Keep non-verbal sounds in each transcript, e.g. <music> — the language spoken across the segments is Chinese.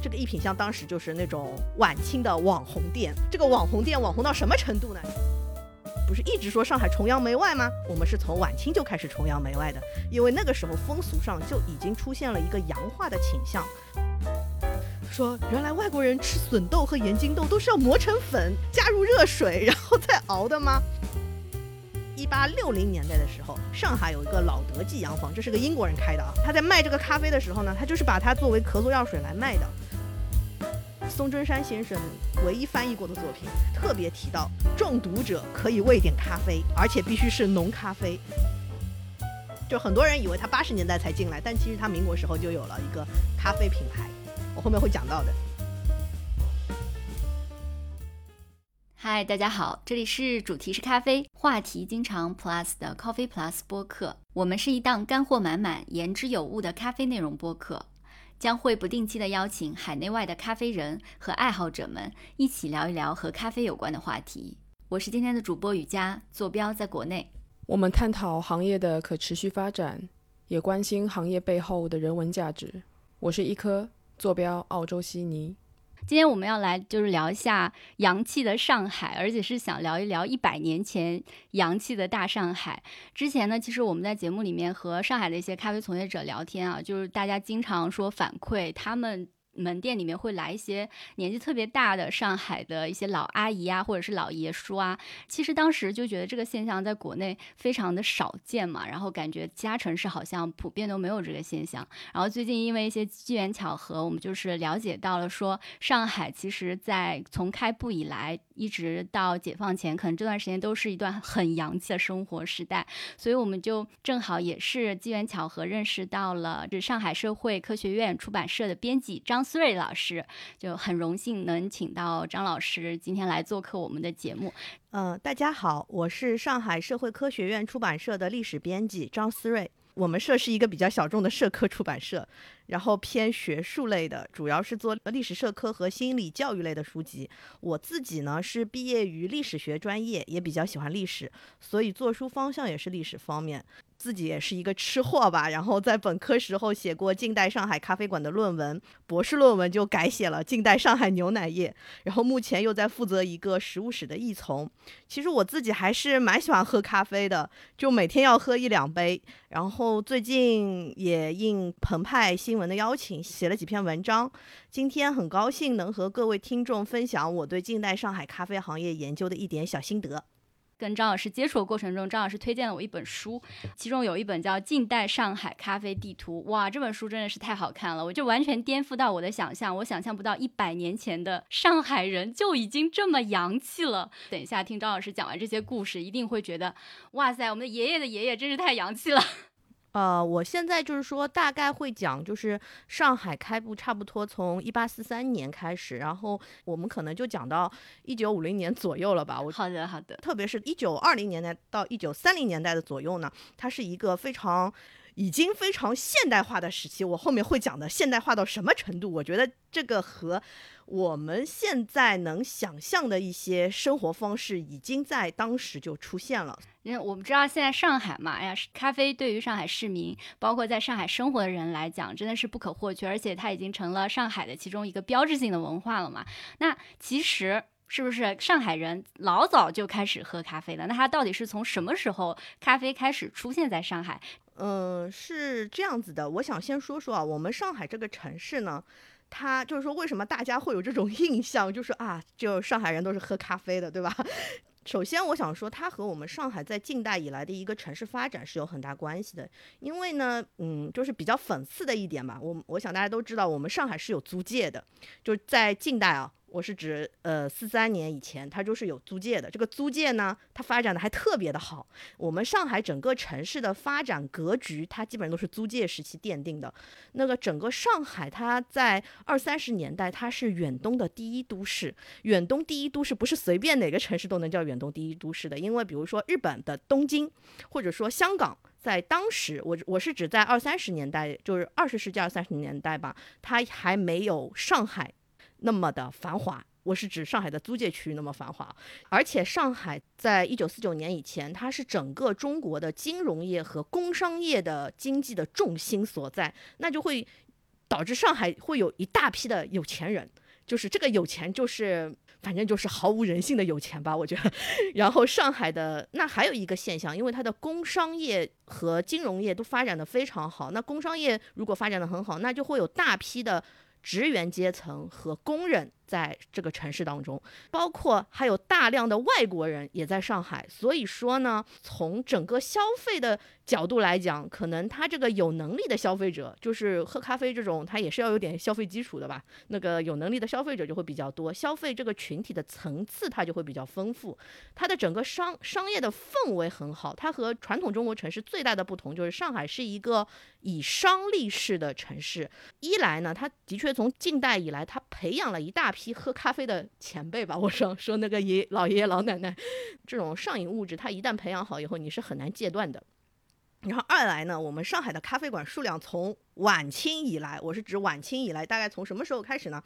这个一品香当时就是那种晚清的网红店，这个网红店网红到什么程度呢？不是一直说上海崇洋媚外吗？我们是从晚清就开始崇洋媚外的，因为那个时候风俗上就已经出现了一个洋化的倾向。说原来外国人吃笋豆和盐津豆都是要磨成粉，加入热水然后再熬的吗？一八六零年代的时候，上海有一个老德记洋房，这是个英国人开的啊。他在卖这个咖啡的时候呢，他就是把它作为咳嗽药水来卖的。宋春山先生唯一翻译过的作品，特别提到中毒者可以喂点咖啡，而且必须是浓咖啡。就很多人以为他八十年代才进来，但其实他民国时候就有了一个咖啡品牌，我后面会讲到的。嗨，大家好，这里是主题是咖啡，话题经常 Plus 的 Coffee Plus 播客。我们是一档干货满满、言之有物的咖啡内容播客。将会不定期的邀请海内外的咖啡人和爱好者们一起聊一聊和咖啡有关的话题。我是今天的主播雨佳，坐标在国内。我们探讨行业的可持续发展，也关心行业背后的人文价值。我是一颗，坐标澳洲悉尼。今天我们要来就是聊一下洋气的上海，而且是想聊一聊一百年前洋气的大上海。之前呢，其实我们在节目里面和上海的一些咖啡从业者聊天啊，就是大家经常说反馈他们。门店里面会来一些年纪特别大的上海的一些老阿姨啊，或者是老爷叔啊。其实当时就觉得这个现象在国内非常的少见嘛，然后感觉其他城市好像普遍都没有这个现象。然后最近因为一些机缘巧合，我们就是了解到了说，上海其实在从开埠以来一直到解放前，可能这段时间都是一段很洋气的生活时代。所以我们就正好也是机缘巧合认识到了这上海社会科学院出版社的编辑张。思睿老师就很荣幸能请到张老师今天来做客我们的节目。嗯，大家好，我是上海社会科学院出版社的历史编辑张思睿。我们社是一个比较小众的社科出版社，然后偏学术类的，主要是做历史社科和心理教育类的书籍。我自己呢是毕业于历史学专业，也比较喜欢历史，所以做书方向也是历史方面。自己也是一个吃货吧，然后在本科时候写过近代上海咖啡馆的论文，博士论文就改写了近代上海牛奶业，然后目前又在负责一个食物史的译从。其实我自己还是蛮喜欢喝咖啡的，就每天要喝一两杯。然后最近也应澎湃新闻的邀请，写了几篇文章。今天很高兴能和各位听众分享我对近代上海咖啡行业研究的一点小心得。跟张老师接触的过程中，张老师推荐了我一本书，其中有一本叫《近代上海咖啡地图》。哇，这本书真的是太好看了，我就完全颠覆到我的想象，我想象不到一百年前的上海人就已经这么洋气了。等一下听张老师讲完这些故事，一定会觉得，哇塞，我们的爷爷的爷爷真是太洋气了。呃，我现在就是说，大概会讲，就是上海开埠差不多从一八四三年开始，然后我们可能就讲到一九五零年左右了吧。我好的好的，特别是一九二零年代到一九三零年代的左右呢，它是一个非常。已经非常现代化的时期，我后面会讲的现代化到什么程度？我觉得这个和我们现在能想象的一些生活方式，已经在当时就出现了。因为我们知道现在上海嘛，哎呀，咖啡对于上海市民，包括在上海生活的人来讲，真的是不可或缺，而且它已经成了上海的其中一个标志性的文化了嘛。那其实。是不是上海人老早就开始喝咖啡了？那他到底是从什么时候咖啡开始出现在上海？嗯，是这样子的。我想先说说啊，我们上海这个城市呢，它就是说为什么大家会有这种 <laughs> 印象，就是啊，就上海人都是喝咖啡的，对吧？首先，我想说，它和我们上海在近代以来的一个城市发展是有很大关系的。因为呢，嗯，就是比较讽刺的一点吧，我我想大家都知道，我们上海是有租界的，就是在近代啊。我是指，呃，四三年以前，它就是有租界的。这个租界呢，它发展的还特别的好。我们上海整个城市的发展格局，它基本上都是租界时期奠定的。那个整个上海，它在二三十年代，它是远东的第一都市。远东第一都市不是随便哪个城市都能叫远东第一都市的，因为比如说日本的东京，或者说香港，在当时，我我是指在二三十年代，就是二十世纪二三十年代吧，它还没有上海。那么的繁华，我是指上海的租界区域那么繁华，而且上海在一九四九年以前，它是整个中国的金融业和工商业的经济的重心所在，那就会导致上海会有一大批的有钱人，就是这个有钱就是反正就是毫无人性的有钱吧，我觉得。<laughs> 然后上海的那还有一个现象，因为它的工商业和金融业都发展的非常好，那工商业如果发展的很好，那就会有大批的职员阶层和工人。在这个城市当中，包括还有大量的外国人也在上海，所以说呢，从整个消费的角度来讲，可能他这个有能力的消费者，就是喝咖啡这种，他也是要有点消费基础的吧。那个有能力的消费者就会比较多，消费这个群体的层次它就会比较丰富，它的整个商商业的氛围很好。它和传统中国城市最大的不同就是上海是一个以商立市的城市。一来呢，它的确从近代以来，它培养了一大。批批喝咖啡的前辈吧，我说说那个爷老爷爷老奶奶，这种上瘾物质，它一旦培养好以后，你是很难戒断的。然后二来呢，我们上海的咖啡馆数量从晚清以来，我是指晚清以来，大概从什么时候开始呢？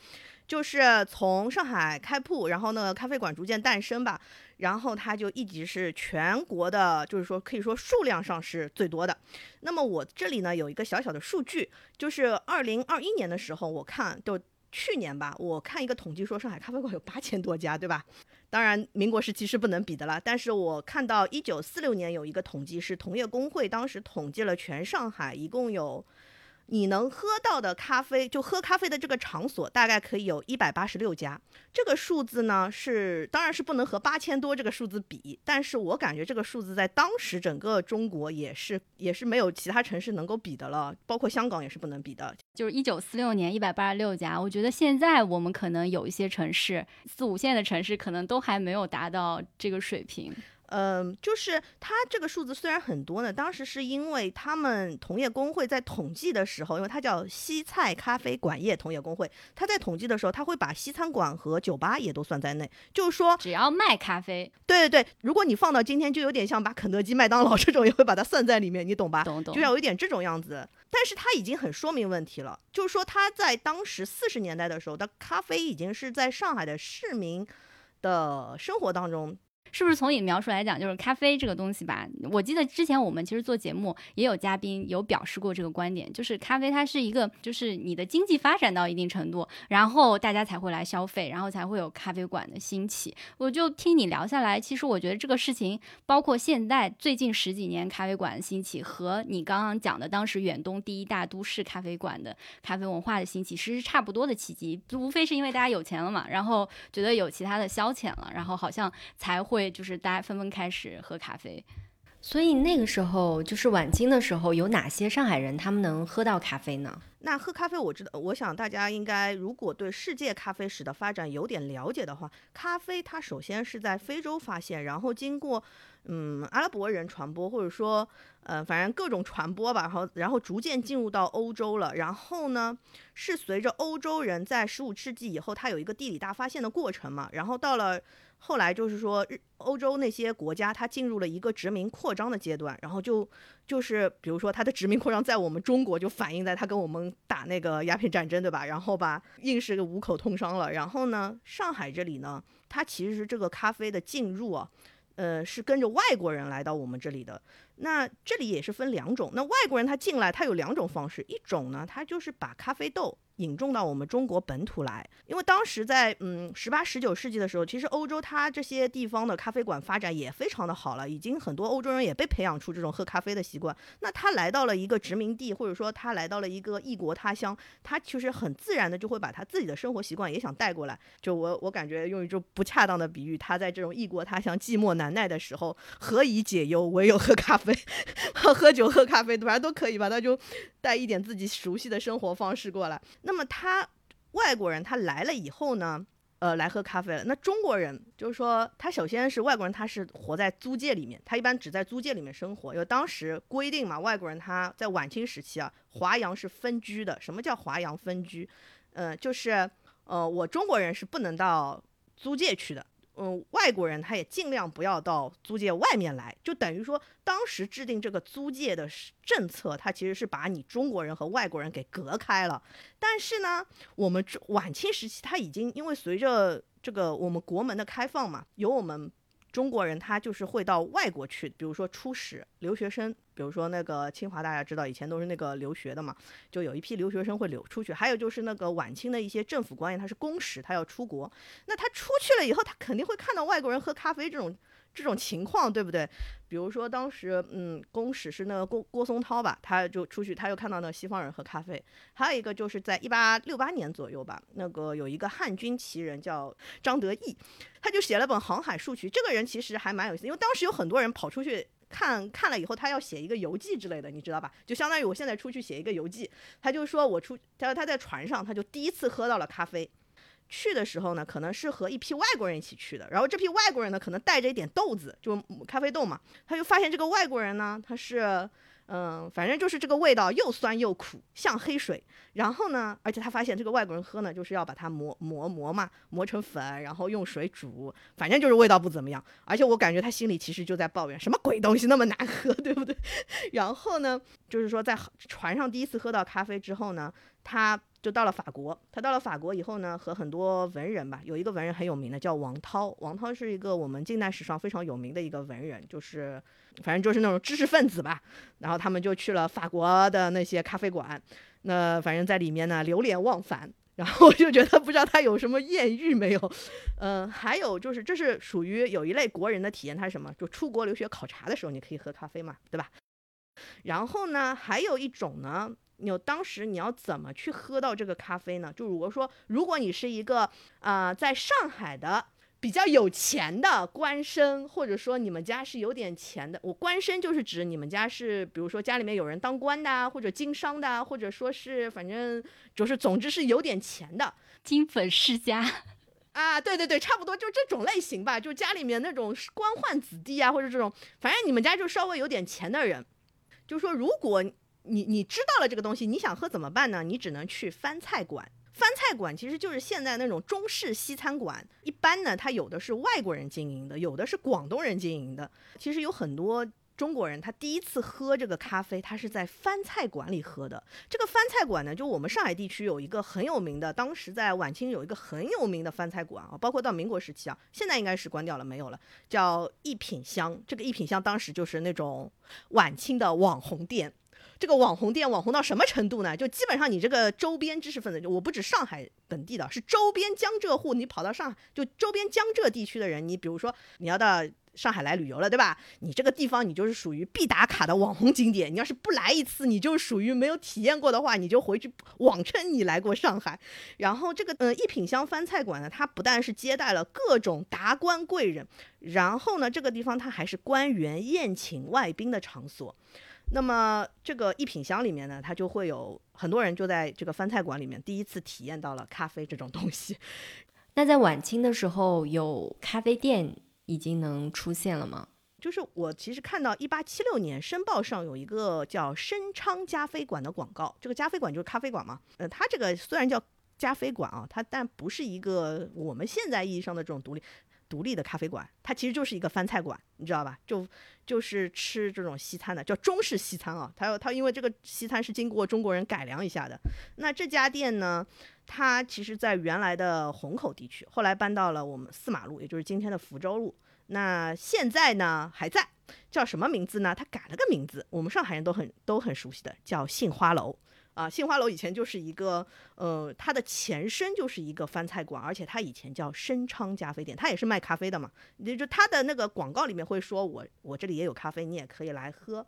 就是从上海开铺，然后呢，咖啡馆逐渐诞生吧，然后它就一直是全国的，就是说可以说数量上是最多的。那么我这里呢有一个小小的数据，就是二零二一年的时候，我看就。去年吧，我看一个统计说上海咖啡馆有八千多家，对吧？当然民国时期是不能比的了。但是我看到一九四六年有一个统计，是同业工会当时统计了全上海一共有。你能喝到的咖啡，就喝咖啡的这个场所，大概可以有一百八十六家。这个数字呢，是当然是不能和八千多这个数字比，但是我感觉这个数字在当时整个中国也是也是没有其他城市能够比的了，包括香港也是不能比的。就是一九四六年一百八十六家，我觉得现在我们可能有一些城市，四五线的城市可能都还没有达到这个水平。嗯，就是它这个数字虽然很多呢，当时是因为他们同业工会在统计的时候，因为它叫西菜咖啡馆业同业工会，他在统计的时候，他会把西餐馆和酒吧也都算在内，就是说只要卖咖啡，对对对，如果你放到今天，就有点像把肯德基、麦当劳这种也会把它算在里面，你懂吧？懂懂，就要有一点这种样子。但是它已经很说明问题了，就是说他在当时四十年代的时候，的咖啡已经是在上海的市民的生活当中。是不是从你描述来讲，就是咖啡这个东西吧？我记得之前我们其实做节目也有嘉宾有表示过这个观点，就是咖啡它是一个，就是你的经济发展到一定程度，然后大家才会来消费，然后才会有咖啡馆的兴起。我就听你聊下来，其实我觉得这个事情，包括现在最近十几年咖啡馆的兴起，和你刚刚讲的当时远东第一大都市咖啡馆的咖啡文化的兴起，其实是差不多的契机，无非是因为大家有钱了嘛，然后觉得有其他的消遣了，然后好像才会。就是大家纷纷开始喝咖啡，所以那个时候就是晚清的时候，有哪些上海人他们能喝到咖啡呢？那喝咖啡，我知道，我想大家应该如果对世界咖啡史的发展有点了解的话，咖啡它首先是在非洲发现，然后经过嗯阿拉伯人传播，或者说呃反正各种传播吧，然后然后逐渐进入到欧洲了，然后呢是随着欧洲人在十五世纪以后，它有一个地理大发现的过程嘛，然后到了。后来就是说，日欧洲那些国家，它进入了一个殖民扩张的阶段，然后就就是比如说它的殖民扩张在我们中国就反映在它跟我们打那个鸦片战争，对吧？然后吧，硬是个五口通商了。然后呢，上海这里呢，它其实是这个咖啡的进入啊，呃，是跟着外国人来到我们这里的。那这里也是分两种，那外国人他进来，他有两种方式，一种呢，他就是把咖啡豆。引种到我们中国本土来，因为当时在嗯十八十九世纪的时候，其实欧洲它这些地方的咖啡馆发展也非常的好了，已经很多欧洲人也被培养出这种喝咖啡的习惯。那他来到了一个殖民地，或者说他来到了一个异国他乡，他其实很自然的就会把他自己的生活习惯也想带过来。就我我感觉用一种不恰当的比喻，他在这种异国他乡寂寞难耐的时候，何以解忧，唯有喝咖啡，喝酒喝咖啡，反正都可以吧，他就带一点自己熟悉的生活方式过来。那么他外国人他来了以后呢，呃，来喝咖啡了。那中国人就是说，他首先是外国人，他是活在租界里面，他一般只在租界里面生活。因为当时规定嘛，外国人他在晚清时期啊，华阳是分居的。什么叫华阳分居？嗯，就是呃，我中国人是不能到租界去的。嗯，外国人他也尽量不要到租界外面来，就等于说当时制定这个租界的政策，它其实是把你中国人和外国人给隔开了。但是呢，我们晚清时期，他已经因为随着这个我们国门的开放嘛，有我们中国人他就是会到外国去，比如说出使留学生，比如说那个清华，大家知道以前都是那个留学的嘛，就有一批留学生会流出去。还有就是那个晚清的一些政府官员，他是公使，他要出国，那他出去了以后，他肯定会看到外国人喝咖啡这种。这种情况对不对？比如说当时，嗯，公使是那个郭郭松涛吧，他就出去，他又看到那西方人喝咖啡。还有一个就是在一八六八年左右吧，那个有一个汉军旗人叫张德义，他就写了本《航海数曲》。这个人其实还蛮有意思，因为当时有很多人跑出去看看了以后，他要写一个游记之类的，你知道吧？就相当于我现在出去写一个游记，他就说我出，他说他在船上，他就第一次喝到了咖啡。去的时候呢，可能是和一批外国人一起去的，然后这批外国人呢，可能带着一点豆子，就咖啡豆嘛，他就发现这个外国人呢，他是。嗯，反正就是这个味道又酸又苦，像黑水。然后呢，而且他发现这个外国人喝呢，就是要把它磨磨磨嘛，磨成粉，然后用水煮，反正就是味道不怎么样。而且我感觉他心里其实就在抱怨，什么鬼东西那么难喝，<laughs> 对不对？<laughs> 然后呢，就是说在船上第一次喝到咖啡之后呢，他就到了法国。他到了法国以后呢，和很多文人吧，有一个文人很有名的叫王涛。王涛是一个我们近代史上非常有名的一个文人，就是。反正就是那种知识分子吧，然后他们就去了法国的那些咖啡馆，那反正在里面呢流连忘返，然后我就觉得不知道他有什么艳遇没有，嗯，还有就是这是属于有一类国人的体验，他是什么？就出国留学考察的时候你可以喝咖啡嘛，对吧？然后呢，还有一种呢，你当时你要怎么去喝到这个咖啡呢？就如果说如果你是一个啊在上海的。比较有钱的官绅，或者说你们家是有点钱的，我官绅就是指你们家是，比如说家里面有人当官的，或者经商的，或者说是反正就是总之是有点钱的金粉世家 <laughs> 啊，对对对，差不多就这种类型吧，就家里面那种官宦子弟啊，或者这种，反正你们家就稍微有点钱的人，就说如果你你知道了这个东西，你想喝怎么办呢？你只能去翻菜馆。翻菜馆其实就是现在那种中式西餐馆，一般呢，它有的是外国人经营的，有的是广东人经营的。其实有很多中国人，他第一次喝这个咖啡，他是在翻菜馆里喝的。这个翻菜馆呢，就我们上海地区有一个很有名的，当时在晚清有一个很有名的翻菜馆啊，包括到民国时期啊，现在应该是关掉了，没有了，叫一品香。这个一品香当时就是那种晚清的网红店。这个网红店网红到什么程度呢？就基本上你这个周边知识分子，我不止上海本地的，是周边江浙沪，你跑到上海，就周边江浙地区的人，你比如说你要到上海来旅游了，对吧？你这个地方你就是属于必打卡的网红景点，你要是不来一次，你就属于没有体验过的话，你就回去谎称你来过上海。然后这个呃一品香翻菜馆呢，它不但是接待了各种达官贵人，然后呢这个地方它还是官员宴请外宾的场所。那么这个一品香里面呢，它就会有很多人就在这个翻菜馆里面第一次体验到了咖啡这种东西。<laughs> 那在晚清的时候，有咖啡店已经能出现了吗？就是我其实看到一八七六年《申报》上有一个叫申昌加菲馆的广告，这个加菲馆就是咖啡馆嘛。呃，它这个虽然叫加菲馆啊，它但不是一个我们现在意义上的这种独立。独立的咖啡馆，它其实就是一个翻菜馆，你知道吧？就就是吃这种西餐的，叫中式西餐啊。它它因为这个西餐是经过中国人改良一下的。那这家店呢，它其实在原来的虹口地区，后来搬到了我们四马路，也就是今天的福州路。那现在呢还在，叫什么名字呢？它改了个名字，我们上海人都很都很熟悉的，叫杏花楼。啊，杏花楼以前就是一个，呃，它的前身就是一个翻菜馆，而且它以前叫申昌咖啡店，它也是卖咖啡的嘛。也就它的那个广告里面会说，我我这里也有咖啡，你也可以来喝。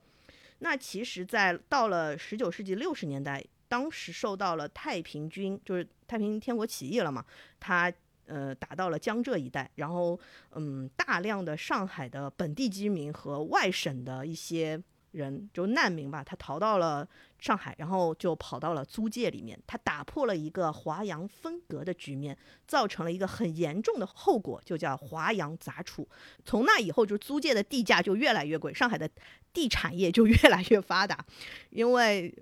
那其实，在到了十九世纪六十年代，当时受到了太平军，就是太平天国起义了嘛，它呃打到了江浙一带，然后嗯，大量的上海的本地居民和外省的一些。人就难民吧，他逃到了上海，然后就跑到了租界里面，他打破了一个华洋分隔的局面，造成了一个很严重的后果，就叫华洋杂处。从那以后，就租界的地价就越来越贵，上海的地产业就越来越发达，因为。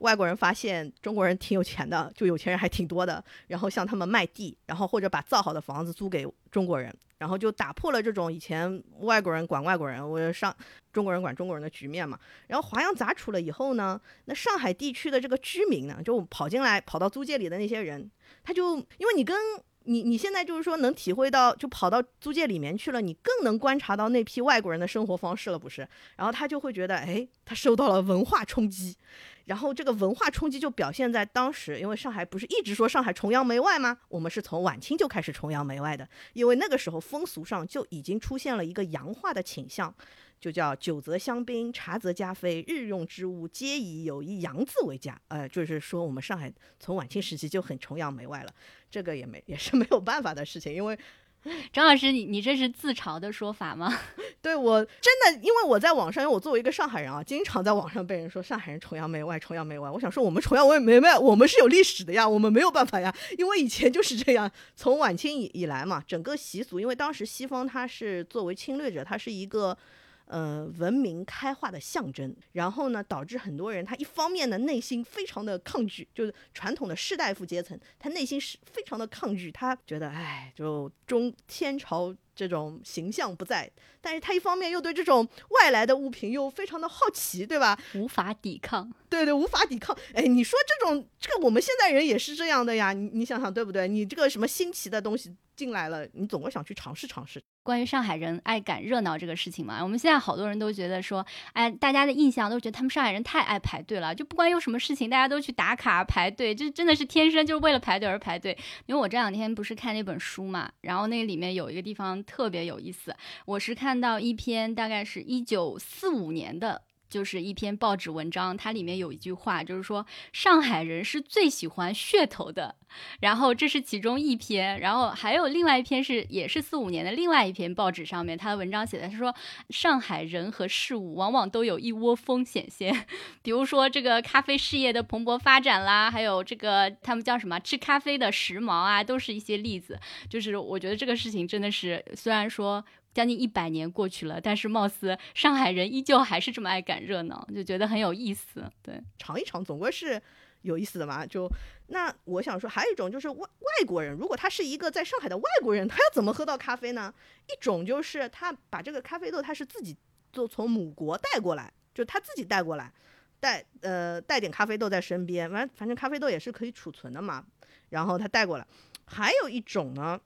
外国人发现中国人挺有钱的，就有钱人还挺多的，然后向他们卖地，然后或者把造好的房子租给中国人，然后就打破了这种以前外国人管外国人，我上中国人管中国人的局面嘛。然后华洋杂处了以后呢，那上海地区的这个居民呢，就跑进来跑到租界里的那些人，他就因为你跟你你现在就是说能体会到，就跑到租界里面去了，你更能观察到那批外国人的生活方式了，不是？然后他就会觉得，哎，他受到了文化冲击。然后这个文化冲击就表现在当时，因为上海不是一直说上海崇洋媚外吗？我们是从晚清就开始崇洋媚外的，因为那个时候风俗上就已经出现了一个洋化的倾向，就叫酒则香槟，茶则加菲，日用之物皆以有一洋字为佳。呃，就是说我们上海从晚清时期就很崇洋媚外了，这个也没也是没有办法的事情，因为。张老师，你你这是自嘲的说法吗？<laughs> 对我真的，因为我在网上，因为我作为一个上海人啊，经常在网上被人说上海人崇洋媚外，崇洋媚外。我想说，我们崇洋媚外，我们是有历史的呀，我们没有办法呀，因为以前就是这样，从晚清以以来嘛，整个习俗，因为当时西方它是作为侵略者，它是一个。呃，文明开化的象征，然后呢，导致很多人他一方面呢内心非常的抗拒，就是传统的士大夫阶层，他内心是非常的抗拒，他觉得哎，就中天朝这种形象不在，但是他一方面又对这种外来的物品又非常的好奇，对吧？无法抵抗，对对，无法抵抗。哎，你说这种这个我们现在人也是这样的呀，你你想想对不对？你这个什么新奇的东西进来了，你总会想去尝试尝试。关于上海人爱赶热闹这个事情嘛，我们现在好多人都觉得说，哎，大家的印象都觉得他们上海人太爱排队了，就不管有什么事情，大家都去打卡排队，就真的是天生就是为了排队而排队。因为我这两天不是看那本书嘛，然后那里面有一个地方特别有意思，我是看到一篇大概是一九四五年的。就是一篇报纸文章，它里面有一句话，就是说上海人是最喜欢噱头的。然后这是其中一篇，然后还有另外一篇是也是四五年的另外一篇报纸上面，他的文章写的是说上海人和事物往往都有一窝蜂显现，<laughs> 比如说这个咖啡事业的蓬勃发展啦，还有这个他们叫什么吃咖啡的时髦啊，都是一些例子。就是我觉得这个事情真的是，虽然说。将近一百年过去了，但是貌似上海人依旧还是这么爱赶热闹，就觉得很有意思。对，尝一尝总归是有意思的嘛。就那我想说，还有一种就是外外国人，如果他是一个在上海的外国人，他要怎么喝到咖啡呢？一种就是他把这个咖啡豆他是自己就从母国带过来，就他自己带过来，带呃带点咖啡豆在身边，反反正咖啡豆也是可以储存的嘛，然后他带过来。还有一种呢。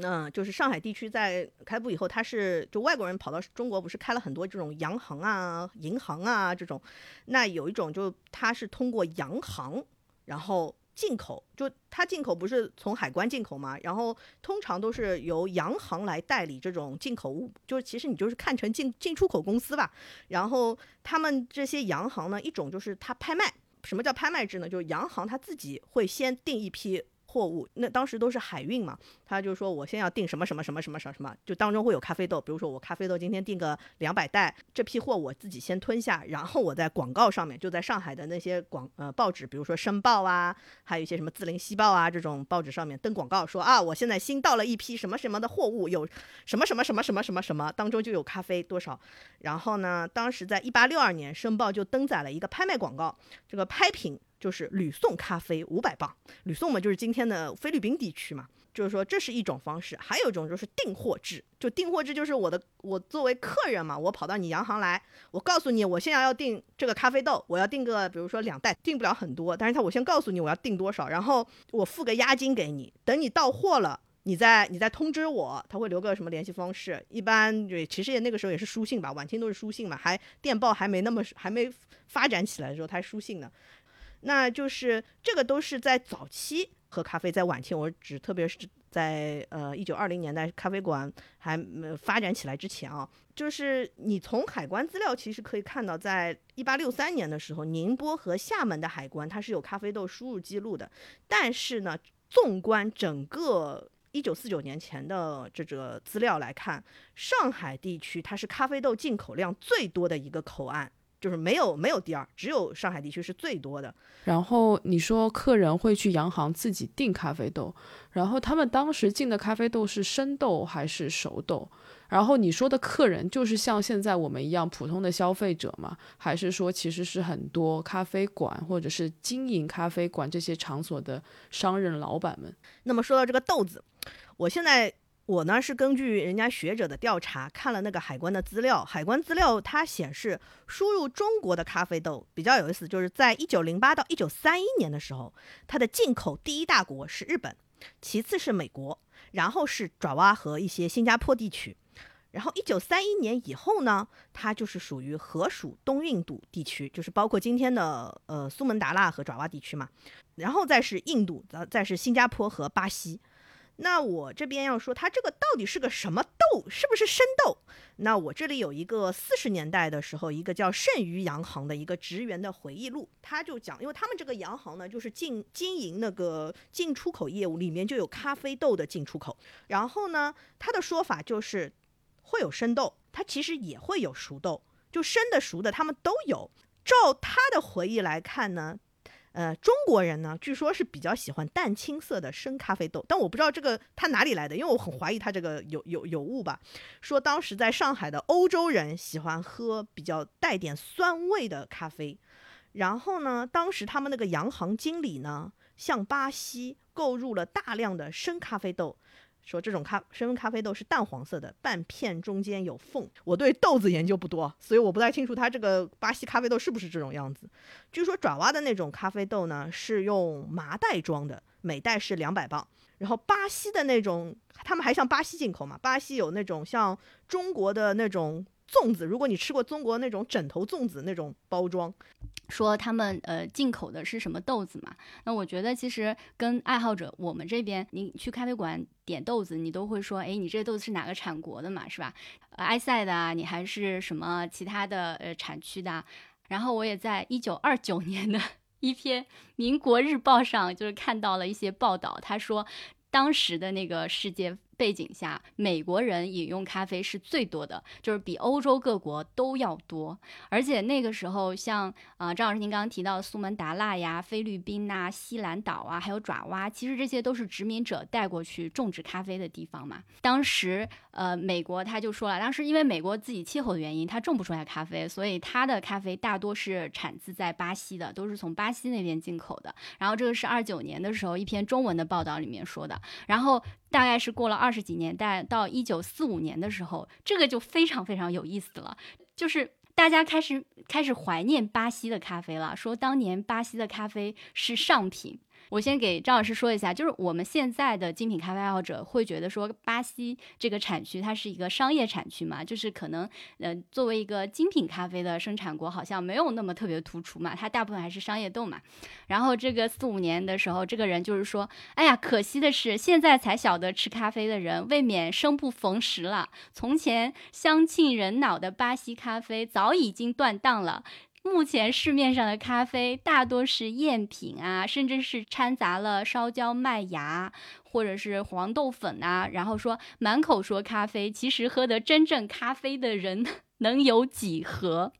嗯，就是上海地区在开埠以后，他是就外国人跑到中国，不是开了很多这种洋行啊、银行啊这种。那有一种就他是通过洋行，然后进口，就他进口不是从海关进口嘛，然后通常都是由洋行来代理这种进口物，就是其实你就是看成进进出口公司吧。然后他们这些洋行呢，一种就是他拍卖，什么叫拍卖制呢？就是洋行他自己会先定一批。货物那当时都是海运嘛，他就说我先要订什么什么什么什么什么什么，就当中会有咖啡豆，比如说我咖啡豆今天订个两百袋，这批货我自己先吞下，然后我在广告上面就在上海的那些广呃报纸，比如说《申报》啊，还有一些什么《字林西报》啊这种报纸上面登广告说啊，我现在新到了一批什么什么的货物，有什么什么什么什么什么什么，当中就有咖啡多少，然后呢，当时在一八六二年，《申报》就登载了一个拍卖广告，这个拍品。就是吕宋咖啡五百磅，吕宋嘛就是今天的菲律宾地区嘛，就是说这是一种方式，还有一种就是订货制，就订货制就是我的我作为客人嘛，我跑到你洋行来，我告诉你我现在要订这个咖啡豆，我要订个比如说两袋，订不了很多，但是他我先告诉你我要订多少，然后我付个押金给你，等你到货了，你再你再通知我，他会留个什么联系方式，一般对其实也那个时候也是书信吧，晚清都是书信嘛，还电报还没那么还没发展起来的时候，他书信呢。那就是这个都是在早期喝咖啡，在晚清，我指特别是在呃一九二零年代咖啡馆还没发展起来之前啊，就是你从海关资料其实可以看到，在一八六三年的时候，宁波和厦门的海关它是有咖啡豆输入记录的，但是呢，纵观整个一九四九年前的这个资料来看，上海地区它是咖啡豆进口量最多的一个口岸。就是没有没有第二，只有上海地区是最多的。然后你说客人会去洋行自己订咖啡豆，然后他们当时进的咖啡豆是生豆还是熟豆？然后你说的客人就是像现在我们一样普通的消费者吗？还是说其实是很多咖啡馆或者是经营咖啡馆这些场所的商人老板们？那么说到这个豆子，我现在。我呢是根据人家学者的调查，看了那个海关的资料。海关资料它显示，输入中国的咖啡豆比较有意思，就是在一九零八到一九三一年的时候，它的进口第一大国是日本，其次是美国，然后是爪哇和一些新加坡地区。然后一九三一年以后呢，它就是属于河属东印度地区，就是包括今天的呃苏门答腊和爪哇地区嘛。然后再是印度，再再是新加坡和巴西。那我这边要说，它这个到底是个什么豆？是不是生豆？那我这里有一个四十年代的时候，一个叫盛余洋行的一个职员的回忆录，他就讲，因为他们这个洋行呢，就是进经营那个进出口业务，里面就有咖啡豆的进出口。然后呢，他的说法就是会有生豆，它其实也会有熟豆，就生的熟的他们都有。照他的回忆来看呢。呃，中国人呢，据说是比较喜欢淡青色的生咖啡豆，但我不知道这个他哪里来的，因为我很怀疑他这个有有有误吧。说当时在上海的欧洲人喜欢喝比较带点酸味的咖啡，然后呢，当时他们那个洋行经理呢，向巴西购入了大量的生咖啡豆。说这种咖深咖啡豆是淡黄色的，半片中间有缝。我对豆子研究不多，所以我不太清楚它这个巴西咖啡豆是不是这种样子。据说爪哇的那种咖啡豆呢是用麻袋装的，每袋是两百磅。然后巴西的那种，他们还向巴西进口嘛？巴西有那种像中国的那种。粽子，如果你吃过中国那种枕头粽子那种包装，说他们呃进口的是什么豆子嘛？那我觉得其实跟爱好者，我们这边你去咖啡馆点豆子，你都会说，哎，你这豆子是哪个产国的嘛，是吧？埃塞的啊，你还是什么其他的呃产区的？啊然后我也在一九二九年的 <laughs> 一篇《民国日报》上，就是看到了一些报道，他说当时的那个世界。背景下，美国人饮用咖啡是最多的，就是比欧洲各国都要多。而且那个时候，像啊张老师您刚刚提到苏门答腊呀、菲律宾呐、西兰岛啊，还有爪哇，其实这些都是殖民者带过去种植咖啡的地方嘛。当时呃，美国他就说了，当时因为美国自己气候的原因，它种不出来咖啡，所以它的咖啡大多是产自在巴西的，都是从巴西那边进口的。然后这个是二九年的时候一篇中文的报道里面说的。然后大概是过了二。十几年但到一九四五年的时候，这个就非常非常有意思了，就是大家开始开始怀念巴西的咖啡了，说当年巴西的咖啡是上品。我先给张老师说一下，就是我们现在的精品咖啡爱好者会觉得说，巴西这个产区它是一个商业产区嘛，就是可能呃作为一个精品咖啡的生产国，好像没有那么特别突出嘛，它大部分还是商业豆嘛。然后这个四五年的时候，这个人就是说，哎呀，可惜的是，现在才晓得吃咖啡的人未免生不逢时了。从前香沁人脑的巴西咖啡早已经断档了。目前市面上的咖啡大多是赝品啊，甚至是掺杂了烧焦麦芽或者是黄豆粉啊。然后说满口说咖啡，其实喝得真正咖啡的人 <laughs> 能有几何？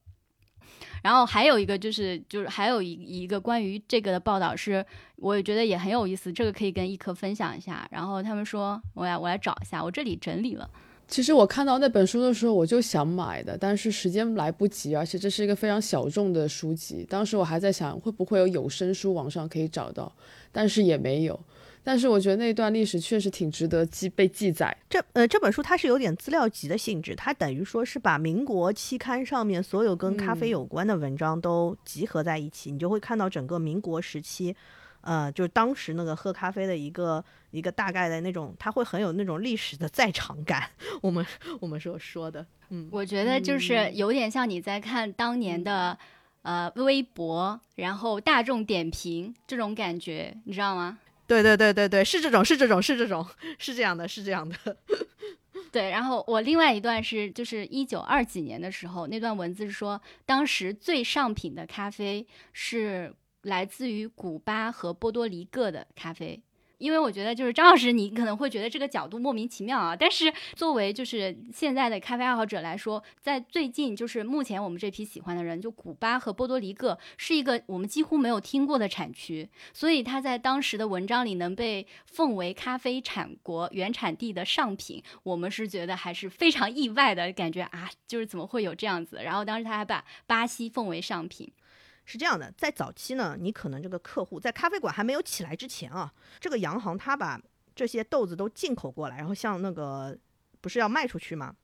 然后还有一个就是，就是还有一一个关于这个的报道是，我也觉得也很有意思，这个可以跟一科分享一下。然后他们说，我来我来找一下，我这里整理了。其实我看到那本书的时候，我就想买的，但是时间来不及，而且这是一个非常小众的书籍。当时我还在想，会不会有有声书网上可以找到，但是也没有。但是我觉得那段历史确实挺值得记被记载。这呃这本书它是有点资料集的性质，它等于说是把民国期刊上面所有跟咖啡有关的文章都集合在一起，你就会看到整个民国时期。呃，就是当时那个喝咖啡的一个一个大概的那种，它会很有那种历史的在场感。我们我们所说的，嗯，我觉得就是有点像你在看当年的呃微博，然后大众点评这种感觉，你知道吗？对对对对对，是这种，是这种，是这种，是这样的，是这样的。<laughs> 对，然后我另外一段是就是一九二几年的时候，那段文字是说，当时最上品的咖啡是。来自于古巴和波多黎各的咖啡，因为我觉得就是张老师，你可能会觉得这个角度莫名其妙啊。但是作为就是现在的咖啡爱好者来说，在最近就是目前我们这批喜欢的人，就古巴和波多黎各是一个我们几乎没有听过的产区，所以它在当时的文章里能被奉为咖啡产国原产地的上品，我们是觉得还是非常意外的感觉啊，就是怎么会有这样子？然后当时他还把巴西奉为上品。是这样的，在早期呢，你可能这个客户在咖啡馆还没有起来之前啊，这个洋行他把这些豆子都进口过来，然后像那个不是要卖出去吗？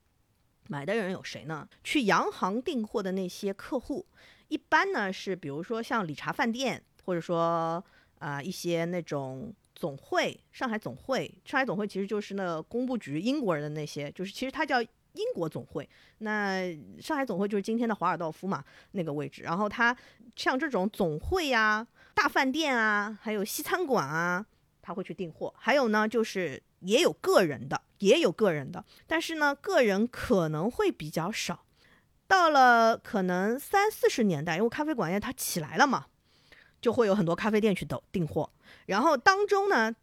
买的人有谁呢？去洋行订货的那些客户，一般呢是比如说像理查饭店，或者说啊一些那种总会，上海总会，上海总会其实就是那个工部局，英国人的那些，就是其实它叫英国总会。那上海总会就是今天的华尔道夫嘛那个位置。然后它像这种总会呀、大饭店啊，还有西餐馆啊，他会去订货。还有呢，就是也有个人的，也有个人的，但是呢，个人可能会比较少。到了可能三四十年代，因为咖啡馆业它起来了嘛，就会有很多咖啡店去订订货。然后当中呢，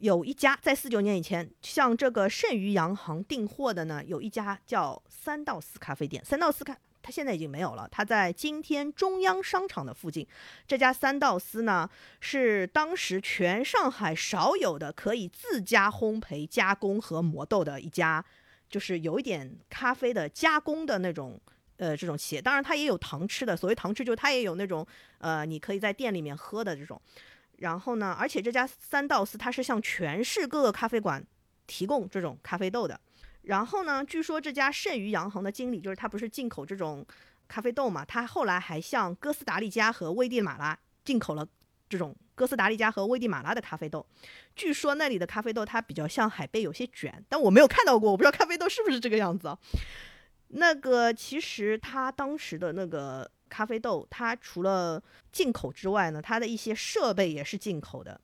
有一家在四九年以前向这个盛余洋行订货的呢，有一家叫三道四咖啡店。三道四咖它现在已经没有了，它在今天中央商场的附近。这家三道四呢，是当时全上海少有的可以自家烘焙、加工和磨豆的一家，就是有一点咖啡的加工的那种。呃，这种企业，当然它也有糖吃的。所谓糖吃，就它也有那种，呃，你可以在店里面喝的这种。然后呢，而且这家三道四，它是向全市各个咖啡馆提供这种咖啡豆的。然后呢，据说这家盛余洋行的经理，就是他不是进口这种咖啡豆嘛，他后来还向哥斯达黎加和危地马拉进口了这种哥斯达黎加和危地马拉的咖啡豆。据说那里的咖啡豆它比较像海贝，有些卷，但我没有看到过，我不知道咖啡豆是不是这个样子啊。那个其实他当时的那个咖啡豆，它除了进口之外呢，它的一些设备也是进口的。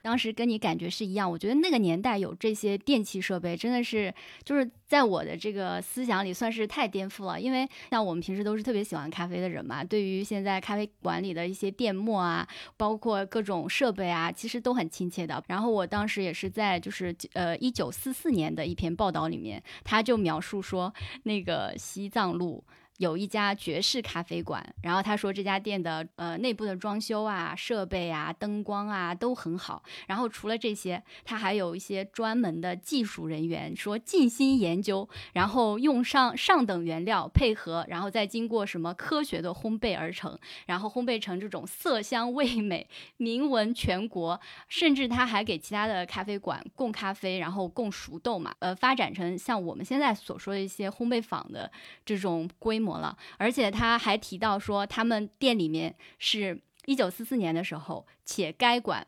当时跟你感觉是一样，我觉得那个年代有这些电器设备，真的是就是在我的这个思想里算是太颠覆了。因为像我们平时都是特别喜欢咖啡的人嘛，对于现在咖啡馆里的一些店沫啊，包括各种设备啊，其实都很亲切的。然后我当时也是在就是呃一九四四年的一篇报道里面，他就描述说那个西藏路。有一家爵士咖啡馆，然后他说这家店的呃内部的装修啊、设备啊、灯光啊都很好。然后除了这些，他还有一些专门的技术人员，说尽心研究，然后用上上等原料配合，然后再经过什么科学的烘焙而成，然后烘焙成这种色香味美、名闻全国。甚至他还给其他的咖啡馆供咖啡，然后供熟豆嘛，呃，发展成像我们现在所说的一些烘焙坊的这种规模了，而且他还提到说，他们店里面是一九四四年的时候，且该馆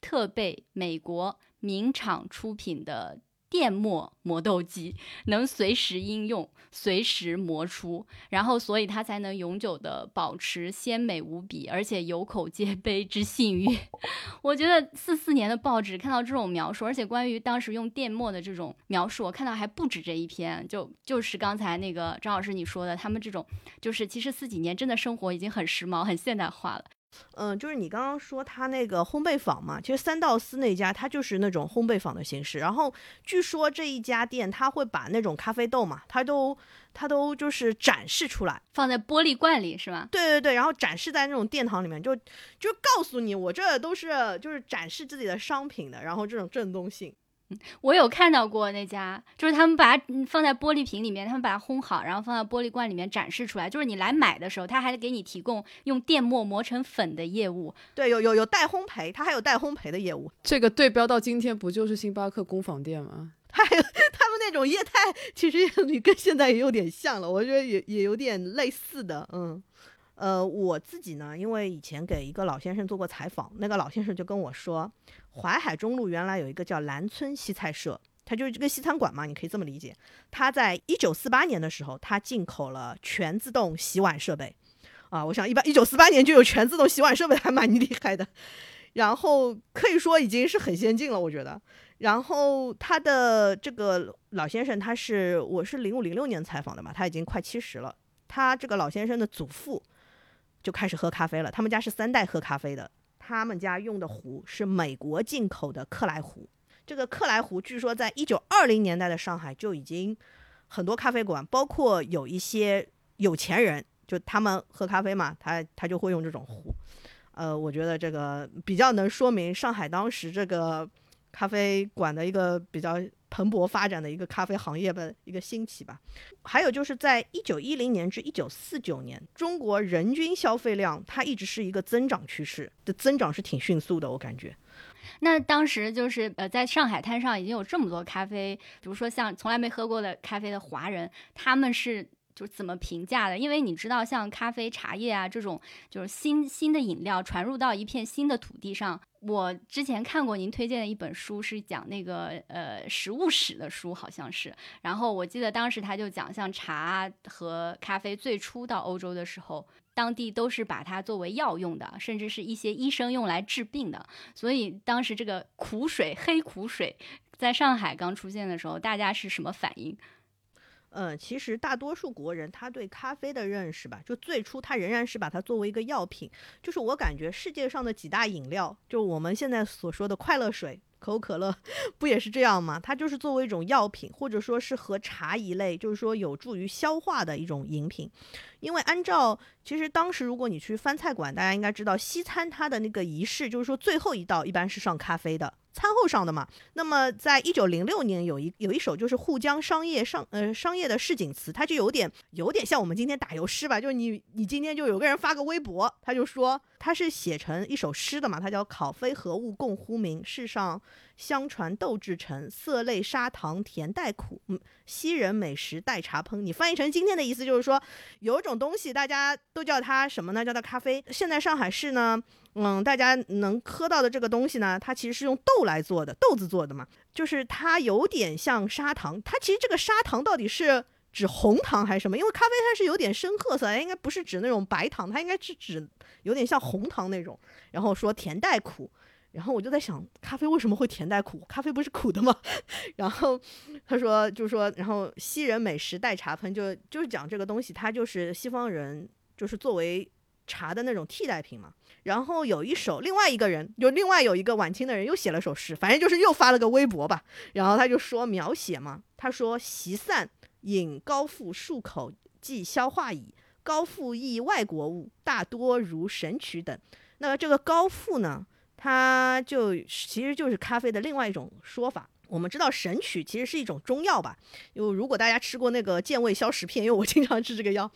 特备美国名厂出品的。电磨磨豆机能随时应用，随时磨出，然后所以它才能永久的保持鲜美无比，而且有口皆碑之信誉。<laughs> 我觉得四四年的报纸看到这种描述，而且关于当时用电磨的这种描述，我看到还不止这一篇，就就是刚才那个张老师你说的，他们这种就是其实四几年真的生活已经很时髦、很现代化了。嗯，就是你刚刚说他那个烘焙坊嘛，其实三道丝那家他就是那种烘焙坊的形式。然后据说这一家店他会把那种咖啡豆嘛，他都他都就是展示出来，放在玻璃罐里是吧？对对对，然后展示在那种殿堂里面，就就告诉你我这都是就是展示自己的商品的，然后这种正宗性。我有看到过那家，就是他们把它放在玻璃瓶里面，他们把它烘好，然后放在玻璃罐里面展示出来。就是你来买的时候，他还给你提供用电磨磨成粉的业务。对，有有有带烘焙，他还有带烘焙的业务。这个对标到今天，不就是星巴克工坊店吗？还有他们那种业态，其实你跟现在也有点像了，我觉得也也有点类似的。嗯，呃，我自己呢，因为以前给一个老先生做过采访，那个老先生就跟我说。淮海中路原来有一个叫兰村西菜社，它就是这个西餐馆嘛，你可以这么理解。它在一九四八年的时候，它进口了全自动洗碗设备，啊，我想一般一九四八年就有全自动洗碗设备还蛮厉害的，然后可以说已经是很先进了，我觉得。然后他的这个老先生，他是我是零五零六年采访的嘛，他已经快七十了。他这个老先生的祖父就开始喝咖啡了，他们家是三代喝咖啡的。他们家用的壶是美国进口的克莱壶，这个克莱壶据说在一九二零年代的上海就已经很多咖啡馆，包括有一些有钱人，就他们喝咖啡嘛，他他就会用这种壶。呃，我觉得这个比较能说明上海当时这个咖啡馆的一个比较。蓬勃发展的一个咖啡行业的一个兴起吧，还有就是在一九一零年至一九四九年，中国人均消费量它一直是一个增长趋势，的增长是挺迅速的，我感觉。那当时就是呃，在上海滩上已经有这么多咖啡，比如说像从来没喝过的咖啡的华人，他们是就是怎么评价的？因为你知道，像咖啡、茶叶啊这种，就是新新的饮料传入到一片新的土地上。我之前看过您推荐的一本书，是讲那个呃食物史的书，好像是。然后我记得当时他就讲，像茶和咖啡最初到欧洲的时候，当地都是把它作为药用的，甚至是一些医生用来治病的。所以当时这个苦水、黑苦水在上海刚出现的时候，大家是什么反应？嗯，其实大多数国人他对咖啡的认识吧，就最初他仍然是把它作为一个药品。就是我感觉世界上的几大饮料，就我们现在所说的快乐水、可口可乐，<laughs> 不也是这样吗？它就是作为一种药品，或者说是和茶一类，就是说有助于消化的一种饮品。因为按照其实当时如果你去翻菜馆，大家应该知道西餐它的那个仪式，就是说最后一道一般是上咖啡的。餐后上的嘛，那么在一九零六年有一有一首就是沪江商业上呃商业的市井词，它就有点有点像我们今天打油诗吧，就是你你今天就有个人发个微博，他就说他是写成一首诗的嘛，他叫考非何物共呼名，世上相传豆制成，色类砂糖甜带苦，嗯，昔人美食代茶烹。你翻译成今天的意思就是说，有一种东西大家都叫它什么呢？叫它咖啡。现在上海市呢。嗯，大家能喝到的这个东西呢，它其实是用豆来做的，豆子做的嘛，就是它有点像砂糖。它其实这个砂糖到底是指红糖还是什么？因为咖啡它是有点深褐色，应该不是指那种白糖，它应该是指有点像红糖那种。然后说甜带苦，然后我就在想，咖啡为什么会甜带苦？咖啡不是苦的吗？<laughs> 然后他说，就是说，然后西人美食代茶喷，就就是讲这个东西，它就是西方人就是作为。茶的那种替代品嘛，然后有一首，另外一个人就另外有一个晚清的人又写了首诗，反正就是又发了个微博吧，然后他就说描写嘛，他说席散饮高腹数口即消化矣，高腹亦外国物，大多如神曲等。那这个高腹呢，它就其实就是咖啡的另外一种说法。我们知道神曲其实是一种中药吧，因为如果大家吃过那个健胃消食片，因为我经常吃这个药，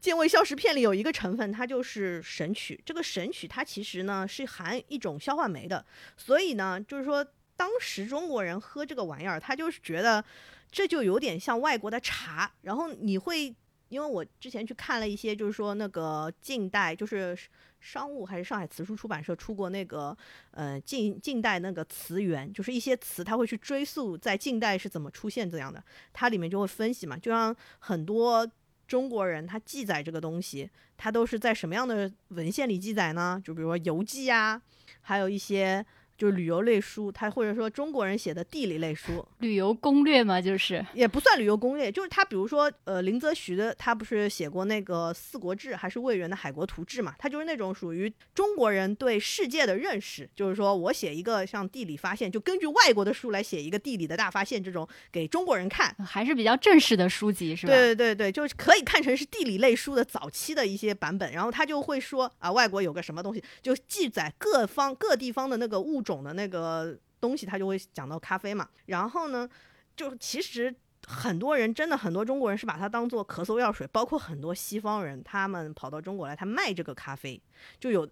健胃消食片里有一个成分，它就是神曲。这个神曲它其实呢是含一种消化酶的，所以呢就是说当时中国人喝这个玩意儿，他就是觉得这就有点像外国的茶，然后你会。因为我之前去看了一些，就是说那个近代，就是商务还是上海词书出版社出过那个，呃，近近代那个词源，就是一些词，他会去追溯在近代是怎么出现这样的，它里面就会分析嘛，就像很多中国人他记载这个东西，他都是在什么样的文献里记载呢？就比如说游记啊，还有一些。就是旅游类书，他或者说中国人写的地理类书，旅游攻略嘛，就是也不算旅游攻略，就是他比如说，呃，林则徐的他不是写过那个《四国志》还是魏源的《海国图志》嘛，他就是那种属于中国人对世界的认识，就是说我写一个像地理发现，就根据外国的书来写一个地理的大发现，这种给中国人看，还是比较正式的书籍，是吧？对对对对，就是可以看成是地理类书的早期的一些版本，然后他就会说啊，外国有个什么东西，就记载各方各地方的那个物。种的那个东西，他就会讲到咖啡嘛。然后呢，就其实很多人真的很多中国人是把它当做咳嗽药水，包括很多西方人，他们跑到中国来，他卖这个咖啡，就有。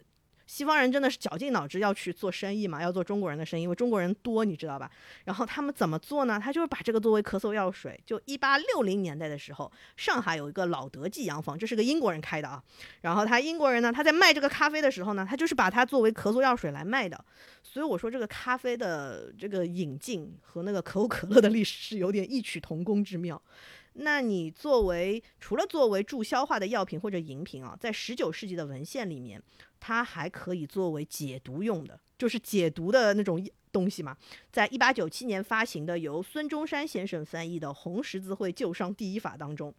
西方人真的是绞尽脑汁要去做生意嘛，要做中国人的生意，因为中国人多，你知道吧？然后他们怎么做呢？他就是把这个作为咳嗽药水。就一八六零年代的时候，上海有一个老德记洋房，这是个英国人开的啊。然后他英国人呢，他在卖这个咖啡的时候呢，他就是把它作为咳嗽药水来卖的。所以我说这个咖啡的这个引进和那个可口可乐的历史是有点异曲同工之妙。那你作为除了作为助消化的药品或者饮品啊，在十九世纪的文献里面。它还可以作为解毒用的，就是解毒的那种东西嘛。在一八九七年发行的由孙中山先生翻译的《红十字会救伤第一法》当中，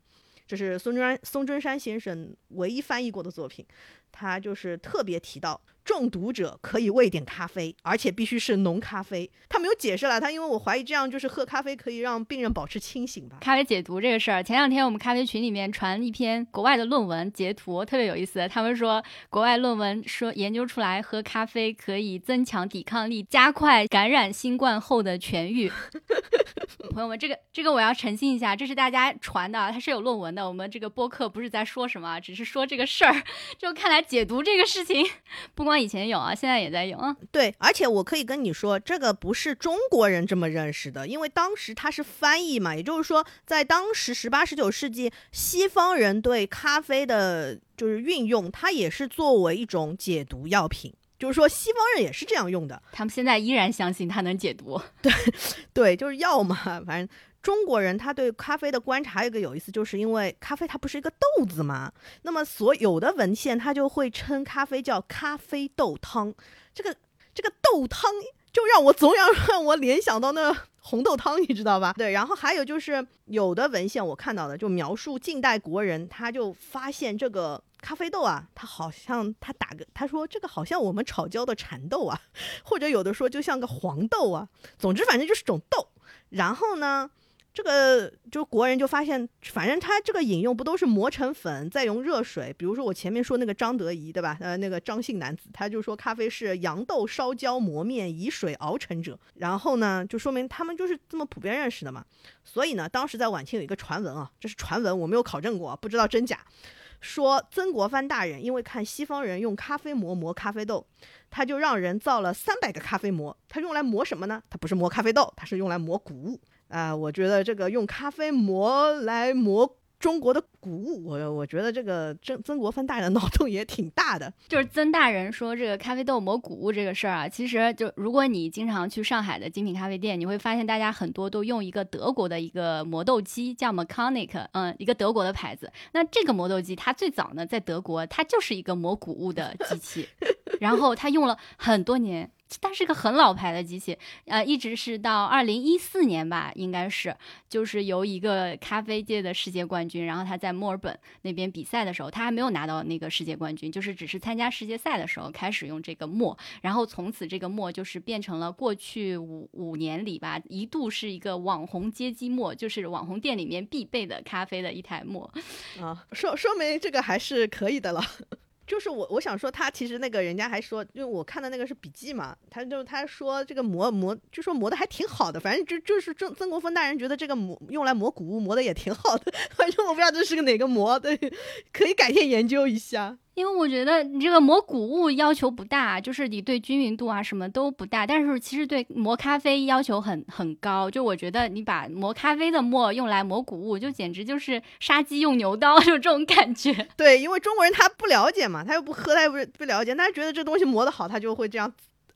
这是孙中山孙中山先生唯一翻译过的作品。他就是特别提到，中毒者可以喂点咖啡，而且必须是浓咖啡。他没有解释了，他因为我怀疑这样就是喝咖啡可以让病人保持清醒吧。咖啡解毒这个事儿，前两天我们咖啡群里面传一篇国外的论文截图，特别有意思。他们说国外论文说研究出来喝咖啡可以增强抵抗力，加快感染新冠后的痊愈。<laughs> 朋友们，这个这个我要澄清一下，这是大家传的，它是有论文的。我们这个播客不是在说什么，只是说这个事儿。<laughs> 就看来解读这个事情，<laughs> 不光以前有啊，现在也在有啊。对，而且我可以跟你说，这个不是中国人这么认识的，因为当时它是翻译嘛，也就是说，在当时十八十九世纪，西方人对咖啡的就是运用，它也是作为一种解毒药品。就是说，西方人也是这样用的。他们现在依然相信它能解毒。<laughs> 对，对，就是药嘛。反正中国人他对咖啡的观察有一个有意思，就是因为咖啡它不是一个豆子嘛，那么所有的文献它就会称咖啡叫咖啡豆汤。这个这个豆汤就让我总要让我联想到那红豆汤，<laughs> 你知道吧？对。然后还有就是有的文献我看到的就描述近代国人，他就发现这个。咖啡豆啊，它好像他打个，他说这个好像我们炒焦的蚕豆啊，或者有的说就像个黄豆啊，总之反正就是种豆。然后呢，这个就国人就发现，反正他这个饮用不都是磨成粉，再用热水，比如说我前面说那个张德仪，对吧？呃，那个张姓男子，他就说咖啡是洋豆烧焦磨面，以水熬成者。然后呢，就说明他们就是这么普遍认识的嘛。所以呢，当时在晚清有一个传闻啊，这是传闻，我没有考证过，不知道真假。说曾国藩大人因为看西方人用咖啡磨磨咖啡豆，他就让人造了三百个咖啡磨。他用来磨什么呢？他不是磨咖啡豆，他是用来磨谷物啊。我觉得这个用咖啡磨来磨。中国的谷物，我我觉得这个曾曾国藩大人 <laughs> 脑洞也挺大的。就是曾大人说这个咖啡豆磨谷物这个事儿啊，其实就如果你经常去上海的精品咖啡店，你会发现大家很多都用一个德国的一个磨豆机，叫 Mechanic，嗯，一个德国的牌子。那这个磨豆机它最早呢在德国，它就是一个磨谷物的机器，<laughs> 然后它用了很多年。它是个很老牌的机器，呃，一直是到二零一四年吧，应该是，就是由一个咖啡界的世界冠军，然后他在墨尔本那边比赛的时候，他还没有拿到那个世界冠军，就是只是参加世界赛的时候开始用这个墨，然后从此这个墨就是变成了过去五五年里吧，一度是一个网红街机墨，就是网红店里面必备的咖啡的一台墨，啊，说说明这个还是可以的了。就是我，我想说，他其实那个人家还说，因为我看的那个是笔记嘛，他就他说这个磨磨，就说磨的还挺好的，反正就就是曾曾国藩大人觉得这个磨用来磨古物磨的也挺好的，<laughs> 反正我不知道这是个哪个磨，对，可以改天研究一下。因为我觉得你这个磨谷物要求不大，就是你对均匀度啊什么都不大，但是其实对磨咖啡要求很很高。就我觉得你把磨咖啡的磨用来磨谷物，就简直就是杀鸡用牛刀，<laughs> 就这种感觉。<laughs> 对，因为中国人他不了解嘛，他又不喝，他又不不了解，他觉得这东西磨得好，他就会这样。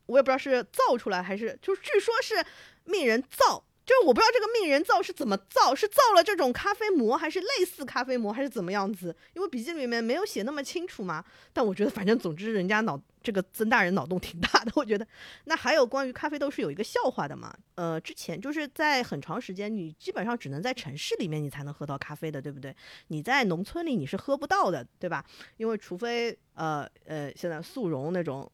我也不知道是造出来还是，就据说是命人造。就是我不知道这个命人造是怎么造，是造了这种咖啡膜，还是类似咖啡膜，还是怎么样子？因为笔记里面没有写那么清楚嘛。但我觉得，反正总之，人家脑这个曾大人脑洞挺大的。我觉得，那还有关于咖啡豆是有一个笑话的嘛？呃，之前就是在很长时间，你基本上只能在城市里面你才能喝到咖啡的，对不对？你在农村里你是喝不到的，对吧？因为除非呃呃，现在速溶那种。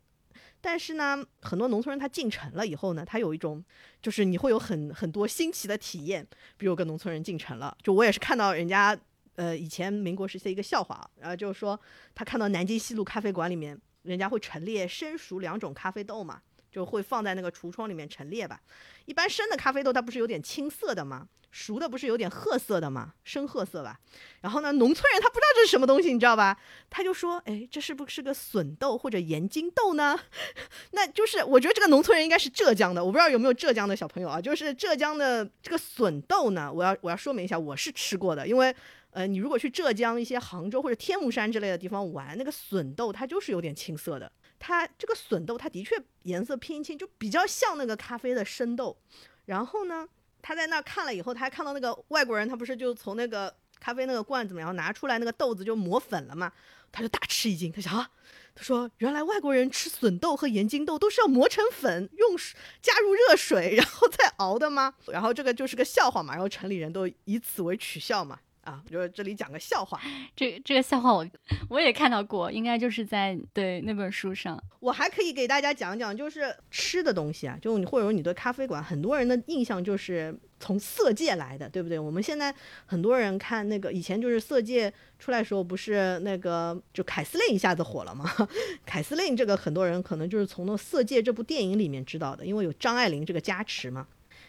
但是呢，很多农村人他进城了以后呢，他有一种，就是你会有很很多新奇的体验。比如跟农村人进城了，就我也是看到人家，呃，以前民国时期一个笑话，然后就是说他看到南京西路咖啡馆里面，人家会陈列生熟两种咖啡豆嘛，就会放在那个橱窗里面陈列吧。一般生的咖啡豆它不是有点青色的吗？熟的不是有点褐色的吗？深褐色吧。然后呢，农村人他不知道这是什么东西，你知道吧？他就说：“哎，这是不是个笋豆或者盐津豆呢？” <laughs> 那就是我觉得这个农村人应该是浙江的，我不知道有没有浙江的小朋友啊。就是浙江的这个笋豆呢，我要我要说明一下，我是吃过的。因为呃，你如果去浙江一些杭州或者天目山之类的地方玩，那个笋豆它就是有点青色的。它这个笋豆它的确颜色偏青，就比较像那个咖啡的生豆。然后呢？他在那儿看了以后，他还看到那个外国人，他不是就从那个咖啡那个罐子里面拿出来那个豆子就磨粉了嘛？他就大吃一惊，他想啊，他说原来外国人吃笋豆和盐津豆都是要磨成粉，用加入热水然后再熬的吗？然后这个就是个笑话嘛，然后城里人都以此为取笑嘛。啊，就这里讲个笑话。这这个笑话我我也看到过，应该就是在对那本书上。我还可以给大家讲讲，就是吃的东西啊，就你或者说你对咖啡馆，很多人的印象就是从色戒来的，对不对？我们现在很多人看那个以前就是色戒出来时候，不是那个就凯司令一下子火了吗？<laughs> 凯司令这个很多人可能就是从那色戒这部电影里面知道的，因为有张爱玲这个加持嘛。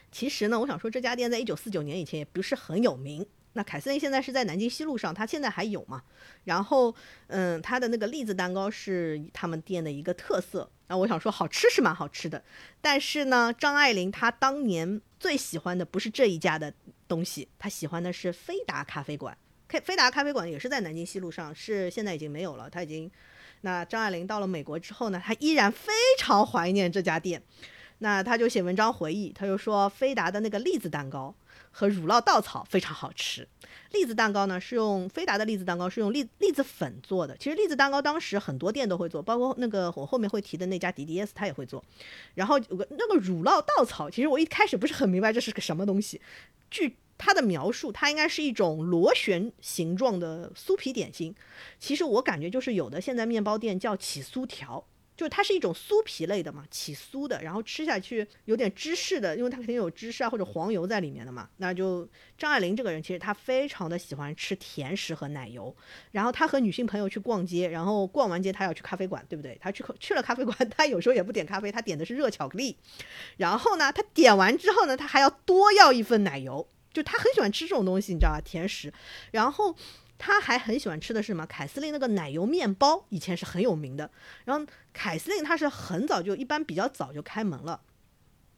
其实呢，我想说这家店在一九四九年以前也不是很有名。那凯瑟琳现在是在南京西路上，它现在还有嘛？然后，嗯，它的那个栗子蛋糕是他们店的一个特色。那我想说，好吃是蛮好吃的，但是呢，张爱玲她当年最喜欢的不是这一家的东西，她喜欢的是飞达咖啡馆。飞飞达咖啡馆也是在南京西路上，是现在已经没有了。她已经，那张爱玲到了美国之后呢，她依然非常怀念这家店。那她就写文章回忆，她就说飞达的那个栗子蛋糕。和乳酪稻草非常好吃。栗子蛋糕呢是用飞达的栗子蛋糕是用栗栗子粉做的。其实栗子蛋糕当时很多店都会做，包括那个我后面会提的那家 DDS 他也会做。然后有个那个乳酪稻草，其实我一开始不是很明白这是个什么东西。据他的描述，它应该是一种螺旋形状的酥皮点心。其实我感觉就是有的现在面包店叫起酥条。就它是一种酥皮类的嘛，起酥的，然后吃下去有点芝士的，因为它肯定有芝士啊或者黄油在里面的嘛。那就张爱玲这个人，其实她非常的喜欢吃甜食和奶油。然后她和女性朋友去逛街，然后逛完街她要去咖啡馆，对不对？她去去了咖啡馆，她有时候也不点咖啡，她点的是热巧克力。然后呢，她点完之后呢，她还要多要一份奶油，就她很喜欢吃这种东西，你知道吧？甜食。然后。他还很喜欢吃的是什么？凯司令那个奶油面包以前是很有名的。然后凯司令他是很早就一般比较早就开门了，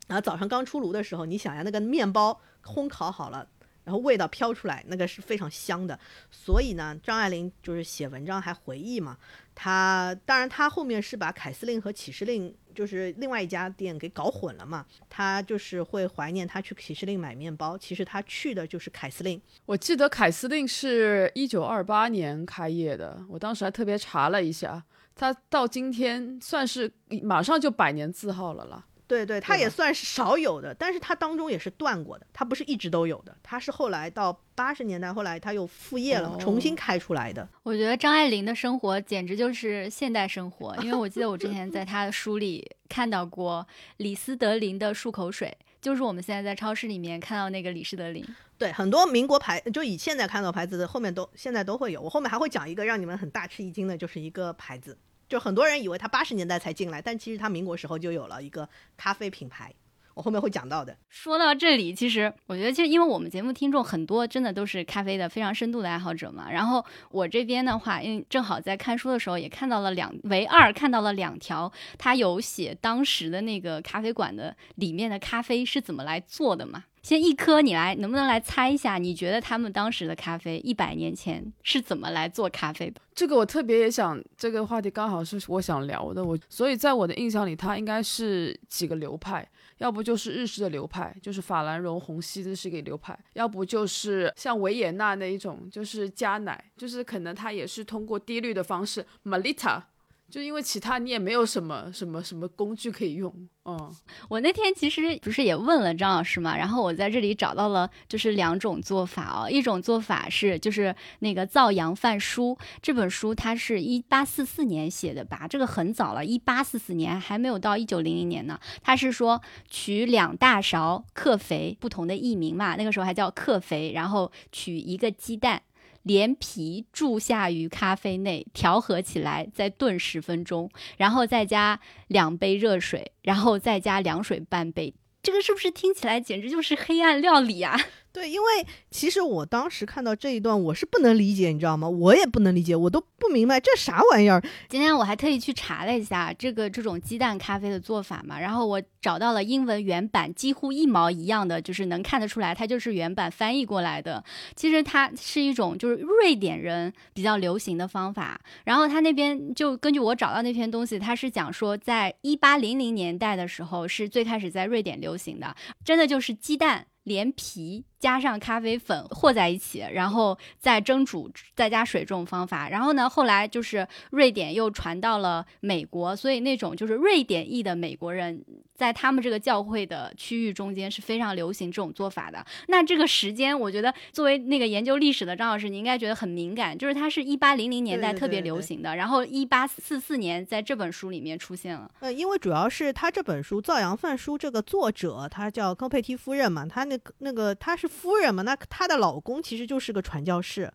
然后早上刚出炉的时候，你想呀，那个面包烘烤好了，然后味道飘出来，那个是非常香的。所以呢，张爱玲就是写文章还回忆嘛。他当然，他后面是把凯司令和启示令就是另外一家店给搞混了嘛。他就是会怀念他去启示令买面包，其实他去的就是凯司令。我记得凯司令是一九二八年开业的，我当时还特别查了一下，他到今天算是马上就百年字号了啦。对对，它也算是少有的，但是它当中也是断过的，它不是一直都有的，它是后来到八十年代，后来它又复业了，重新开出来的。我觉得张爱玲的生活简直就是现代生活，因为我记得我之前在她的书里看到过李斯德林的漱口水，就是我们现在在超市里面看到那个李斯德林。对，很多民国牌，就以现在看到牌子的后面都现在都会有，我后面还会讲一个让你们很大吃一惊的，就是一个牌子。就很多人以为他八十年代才进来，但其实他民国时候就有了一个咖啡品牌，我后面会讲到的。说到这里，其实我觉得，其实因为我们节目听众很多，真的都是咖啡的非常深度的爱好者嘛。然后我这边的话，因为正好在看书的时候也看到了两唯二看到了两条，他有写当时的那个咖啡馆的里面的咖啡是怎么来做的嘛。先一颗，你来能不能来猜一下？你觉得他们当时的咖啡一百年前是怎么来做咖啡的？这个我特别也想，这个话题刚好是我想聊的。我所以在我的印象里，它应该是几个流派，要不就是日式的流派，就是法兰绒虹吸这是一个流派；要不就是像维也纳那一种，就是加奶，就是可能它也是通过滴滤的方式，Malita。就因为其他你也没有什么什么什么工具可以用，嗯，我那天其实不是也问了张老师嘛，然后我在这里找到了就是两种做法哦，一种做法是就是那个《造洋饭书》这本书，它是一八四四年写的吧，这个很早了，一八四四年还没有到一九零零年呢。他是说取两大勺克肥，不同的译名嘛，那个时候还叫克肥，然后取一个鸡蛋。连皮注下于咖啡内，调和起来，再炖十分钟，然后再加两杯热水，然后再加凉水半杯。这个是不是听起来简直就是黑暗料理啊？对，因为其实我当时看到这一段，我是不能理解，你知道吗？我也不能理解，我都不明白这啥玩意儿。今天我还特意去查了一下这个这种鸡蛋咖啡的做法嘛，然后我找到了英文原版，几乎一毛一样的，就是能看得出来，它就是原版翻译过来的。其实它是一种就是瑞典人比较流行的方法，然后他那边就根据我找到那篇东西，他是讲说，在一八零零年代的时候是最开始在瑞典流行的，真的就是鸡蛋。连皮加上咖啡粉和在一起，然后再蒸煮，再加水这种方法。然后呢，后来就是瑞典又传到了美国，所以那种就是瑞典裔的美国人。在他们这个教会的区域中间是非常流行这种做法的。那这个时间，我觉得作为那个研究历史的张老师，你应该觉得很敏感。就是它是一八零零年代特别流行的，然后一八四四年在这本书里面出现了。呃，因为主要是他这本书《造洋饭书》这个作者，他叫高佩蒂夫人嘛，他那个那个他是夫人嘛，那她的老公其实就是个传教士。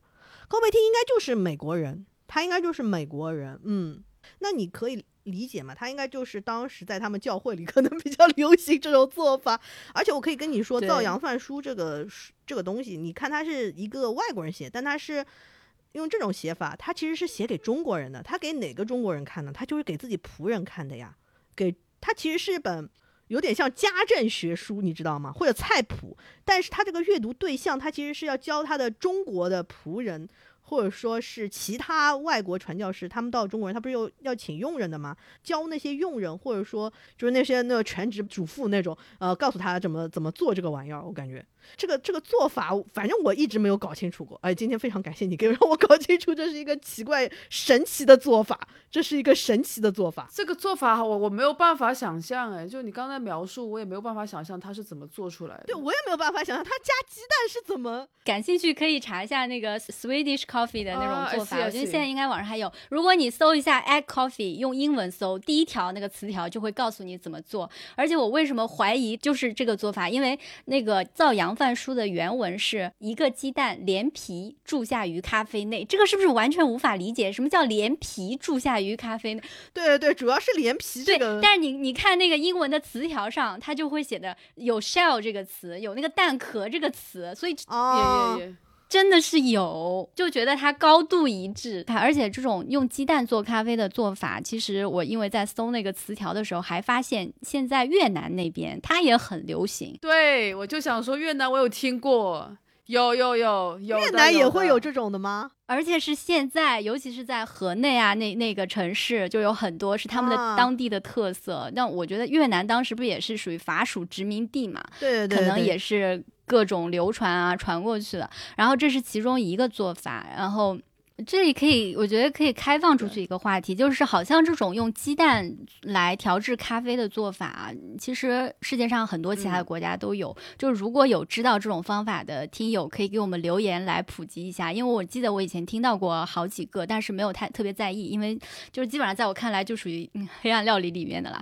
高贝汀应该就是美国人，他应该就是美国人，嗯。那你可以理解嘛？他应该就是当时在他们教会里可能比较流行这种做法。而且我可以跟你说，《造洋饭书》这个这个东西，你看他是一个外国人写，但他是用这种写法，他其实是写给中国人的。他给哪个中国人看呢？他就是给自己仆人看的呀。给他其实是本。有点像家政学书，你知道吗？或者菜谱，但是他这个阅读对象，他其实是要教他的中国的仆人，或者说是其他外国传教士，他们到中国人，他不是又要请佣人的吗？教那些佣人，或者说就是那些那个全职主妇那种，呃，告诉他怎么怎么做这个玩意儿，我感觉。这个这个做法，反正我一直没有搞清楚过。哎，今天非常感谢你，给 <laughs> 让我搞清楚，这是一个奇怪神奇的做法，这是一个神奇的做法。这个做法，我我没有办法想象，哎，就你刚才描述，我也没有办法想象它是怎么做出来的。对我也没有办法想象，它加鸡蛋是怎么。<laughs> 感兴趣可以查一下那个 Swedish Coffee 的那种做法，我觉得现在应该网上还有。如果你搜一下 egg coffee，用英文搜，第一条那个词条就会告诉你怎么做。而且我为什么怀疑就是这个做法？因为那个造洋饭书的原文是一个鸡蛋连皮注下于咖啡内，这个是不是完全无法理解？什么叫连皮注下于咖啡内？对对对，主要是连皮这个。但是你你看那个英文的词条上，它就会写的有 shell 这个词，有那个蛋壳这个词，所以哦。真的是有，就觉得它高度一致。它而且这种用鸡蛋做咖啡的做法，其实我因为在搜那个词条的时候，还发现现在越南那边它也很流行。对，我就想说越南我有听过，有有有有。越南也会有这种的吗？而且是现在，尤其是在河内啊那那个城市，就有很多是他们的当地的特色。那我觉得越南当时不也是属于法属殖民地嘛？对对对，可能也是。各种流传啊，传过去的。然后这是其中一个做法。然后这里可以，我觉得可以开放出去一个话题，就是好像这种用鸡蛋来调制咖啡的做法，其实世界上很多其他的国家都有。就是如果有知道这种方法的听友，可以给我们留言来普及一下。因为我记得我以前听到过好几个，但是没有太特别在意，因为就是基本上在我看来就属于黑暗料理里面的啦。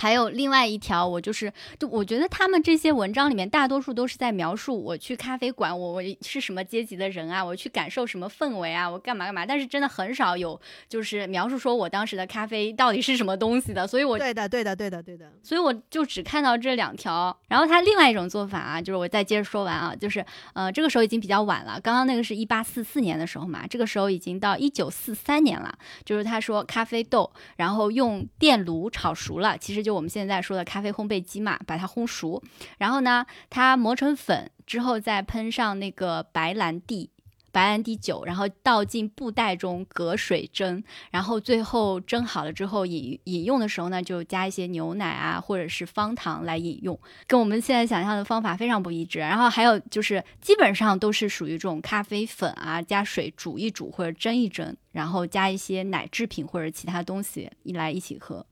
还有另外一条，我就是，就我觉得他们这些文章里面，大多数都是在描述我去咖啡馆，我我是什么阶级的人啊，我去感受什么氛围啊，我干嘛干嘛。但是真的很少有就是描述说我当时的咖啡到底是什么东西的。所以我对的，对的，对的，对的。所以我就只看到这两条。然后他另外一种做法啊，就是我再接着说完啊，就是呃，这个时候已经比较晚了。刚刚那个是一八四四年的时候嘛，这个时候已经到一九四三年了。就是他说咖啡豆，然后用电炉炒熟了，其实就。就我们现在说的咖啡烘焙机嘛，把它烘熟，然后呢，它磨成粉之后，再喷上那个白兰地、白兰地酒，然后倒进布袋中隔水蒸，然后最后蒸好了之后饮饮用的时候呢，就加一些牛奶啊，或者是方糖来饮用，跟我们现在想象的方法非常不一致。然后还有就是，基本上都是属于这种咖啡粉啊，加水煮一煮或者蒸一蒸，然后加一些奶制品或者其他东西一来一起喝。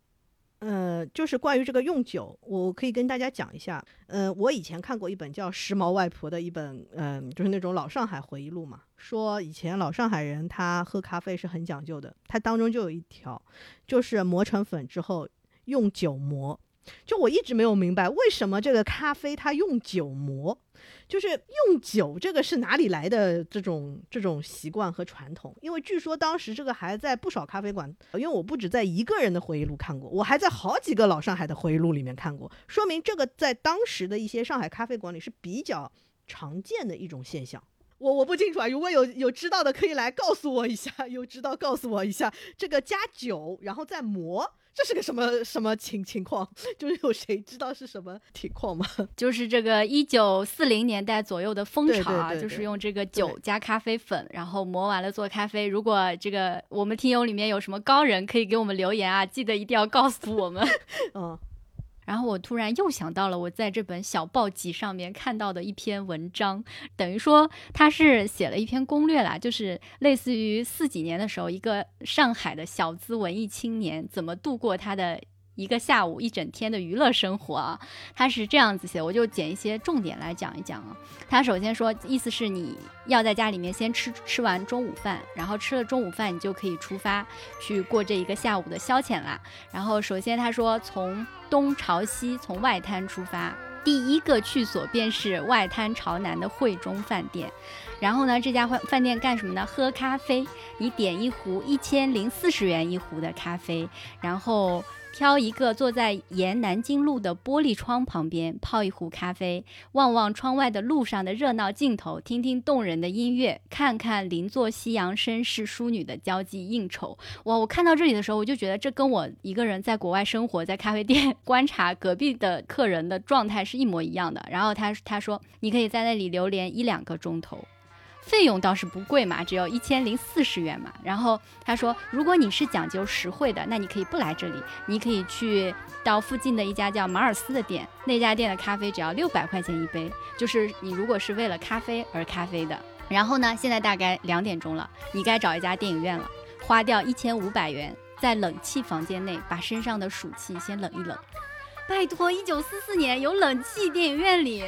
呃，就是关于这个用酒，我可以跟大家讲一下。呃，我以前看过一本叫《时髦外婆》的一本，嗯，就是那种老上海回忆录嘛，说以前老上海人他喝咖啡是很讲究的，它当中就有一条，就是磨成粉之后用酒磨。就我一直没有明白，为什么这个咖啡它用酒磨，就是用酒这个是哪里来的这种这种习惯和传统？因为据说当时这个还在不少咖啡馆，因为我不止在一个人的回忆录看过，我还在好几个老上海的回忆录里面看过，说明这个在当时的一些上海咖啡馆里是比较常见的一种现象。我我不清楚啊，如果有有知道的可以来告诉我一下，有知道告诉我一下，这个加酒然后再磨。这是个什么什么情情况？<laughs> 就是有谁知道是什么情况吗？<laughs> 就是这个一九四零年代左右的风潮啊，就是用这个酒加咖啡粉，然后磨完了做咖啡。如果这个我们听友里面有什么高人，可以给我们留言啊，记得一定要告诉我们。<laughs> 嗯。然后我突然又想到了我在这本小报集上面看到的一篇文章，等于说他是写了一篇攻略啦，就是类似于四几年的时候，一个上海的小资文艺青年怎么度过他的。一个下午一整天的娱乐生活啊，他是这样子写，我就捡一些重点来讲一讲啊。他首先说，意思是你要在家里面先吃吃完中午饭，然后吃了中午饭，你就可以出发去过这一个下午的消遣啦。然后首先他说，从东朝西，从外滩出发，第一个去所便是外滩朝南的汇中饭店。然后呢，这家饭饭店干什么呢？喝咖啡，你点一壶一千零四十元一壶的咖啡，然后挑一个坐在沿南京路的玻璃窗旁边泡一壶咖啡，望望窗外的路上的热闹镜头，听听动人的音乐，看看邻座西洋绅士淑女的交际应酬。哇！我看到这里的时候，我就觉得这跟我一个人在国外生活在咖啡店 <laughs> 观察隔壁的客人的状态是一模一样的。然后他他说，你可以在那里流连一两个钟头。费用倒是不贵嘛，只有一千零四十元嘛。然后他说，如果你是讲究实惠的，那你可以不来这里，你可以去到附近的一家叫马尔斯的店，那家店的咖啡只要六百块钱一杯，就是你如果是为了咖啡而咖啡的。然后呢，现在大概两点钟了，你该找一家电影院了，花掉一千五百元，在冷气房间内把身上的暑气先冷一冷。拜托，一九四四年有冷气电影院里。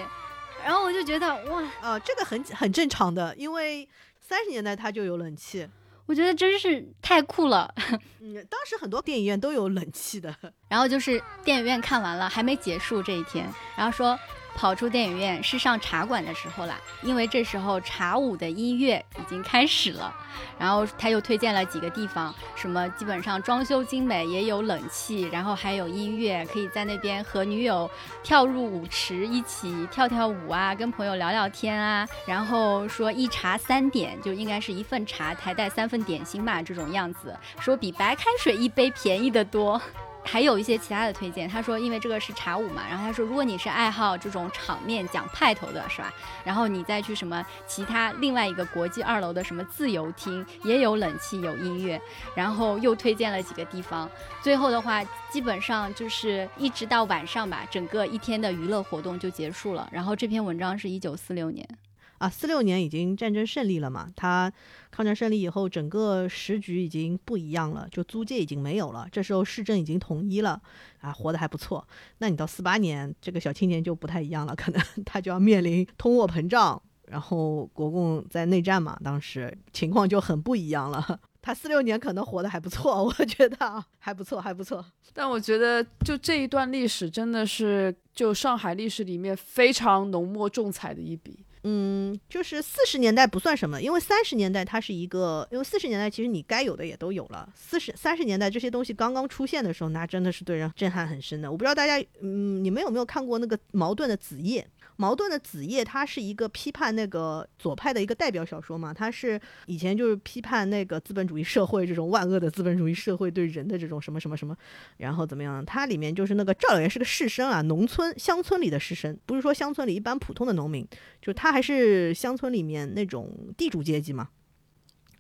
然后我就觉得哇，呃，这个很很正常的，因为三十年代它就有冷气，我觉得真是太酷了。<laughs> 嗯，当时很多电影院都有冷气的。然后就是电影院看完了还没结束这一天，然后说。跑出电影院是上茶馆的时候啦，因为这时候茶舞的音乐已经开始了。然后他又推荐了几个地方，什么基本上装修精美，也有冷气，然后还有音乐，可以在那边和女友跳入舞池，一起跳跳舞啊，跟朋友聊聊天啊。然后说一茶三点，就应该是一份茶还带三份点心吧，这种样子，说比白开水一杯便宜的多。还有一些其他的推荐，他说，因为这个是茶舞嘛，然后他说，如果你是爱好这种场面讲派头的，是吧？然后你再去什么其他另外一个国际二楼的什么自由厅，也有冷气有音乐，然后又推荐了几个地方。最后的话，基本上就是一直到晚上吧，整个一天的娱乐活动就结束了。然后这篇文章是一九四六年。啊，四六年已经战争胜利了嘛？他抗战胜利以后，整个时局已经不一样了，就租界已经没有了。这时候市政已经统一了，啊，活得还不错。那你到四八年，这个小青年就不太一样了，可能他就要面临通货膨胀，然后国共在内战嘛，当时情况就很不一样了。<laughs> 他四六年可能活得还不错，<laughs> 我觉得还不错，还不错。但我觉得就这一段历史真的是就上海历史里面非常浓墨重彩的一笔。嗯，就是四十年代不算什么，因为三十年代它是一个，因为四十年代其实你该有的也都有了。四十三十年代这些东西刚刚出现的时候，那真的是对人震撼很深的。我不知道大家，嗯，你们有没有看过那个矛盾的《子夜》？茅盾的《子夜》它是一个批判那个左派的一个代表小说嘛，它是以前就是批判那个资本主义社会这种万恶的资本主义社会对人的这种什么什么什么，然后怎么样？它里面就是那个赵老爷是个士绅啊，农村乡村里的士绅，不是说乡村里一般普通的农民，就他还是乡村里面那种地主阶级嘛。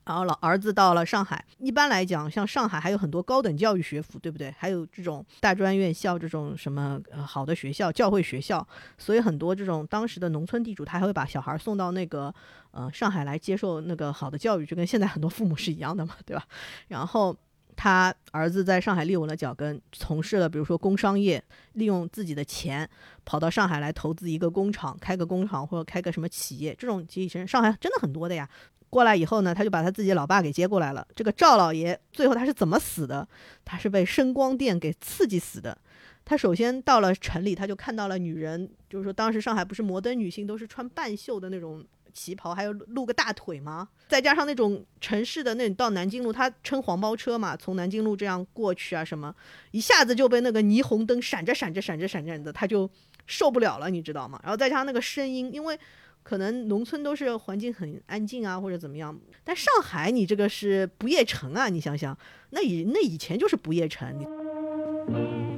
然后老儿子到了上海，一般来讲，像上海还有很多高等教育学府，对不对？还有这种大专院校，这种什么呃好的学校，教会学校，所以很多这种当时的农村地主，他还会把小孩送到那个呃上海来接受那个好的教育，就跟现在很多父母是一样的嘛，对吧？然后他儿子在上海立稳了脚跟，从事了比如说工商业，利用自己的钱跑到上海来投资一个工厂，开个工厂或者开个什么企业，这种其实上海真的很多的呀。过来以后呢，他就把他自己老爸给接过来了。这个赵老爷最后他是怎么死的？他是被声光电给刺激死的。他首先到了城里，他就看到了女人，就是说当时上海不是摩登女性都是穿半袖的那种旗袍，还有露个大腿吗？再加上那种城市的那到南京路，他乘黄包车嘛，从南京路这样过去啊什么，一下子就被那个霓虹灯闪着闪着闪着闪着的，他就受不了了，你知道吗？然后再加上那个声音，因为。可能农村都是环境很安静啊，或者怎么样。但上海你这个是不夜城啊，你想想，那以那以前就是不夜城。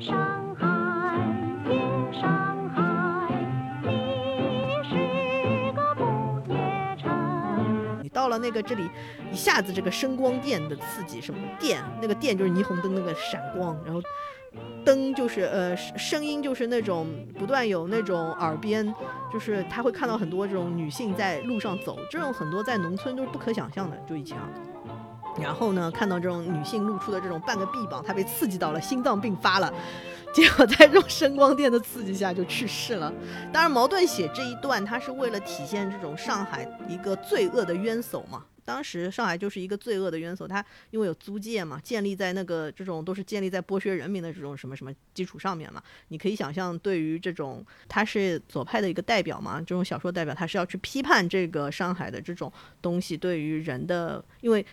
上海，上那个这里，一下子这个声光电的刺激，什么电？那个电就是霓虹灯那个闪光，然后。灯就是呃声音就是那种不断有那种耳边，就是他会看到很多这种女性在路上走，这种很多在农村都是不可想象的，就以前啊。然后呢，看到这种女性露出的这种半个臂膀，她被刺激到了，心脏病发了，<laughs> 结果在这种声光电的刺激下就去世了。当然，茅盾写这一段，他是为了体现这种上海一个罪恶的冤首嘛。当时上海就是一个罪恶的渊所，它因为有租界嘛，建立在那个这种都是建立在剥削人民的这种什么什么基础上面嘛。你可以想象，对于这种他是左派的一个代表嘛，这种小说代表，他是要去批判这个上海的这种东西对于人的，因为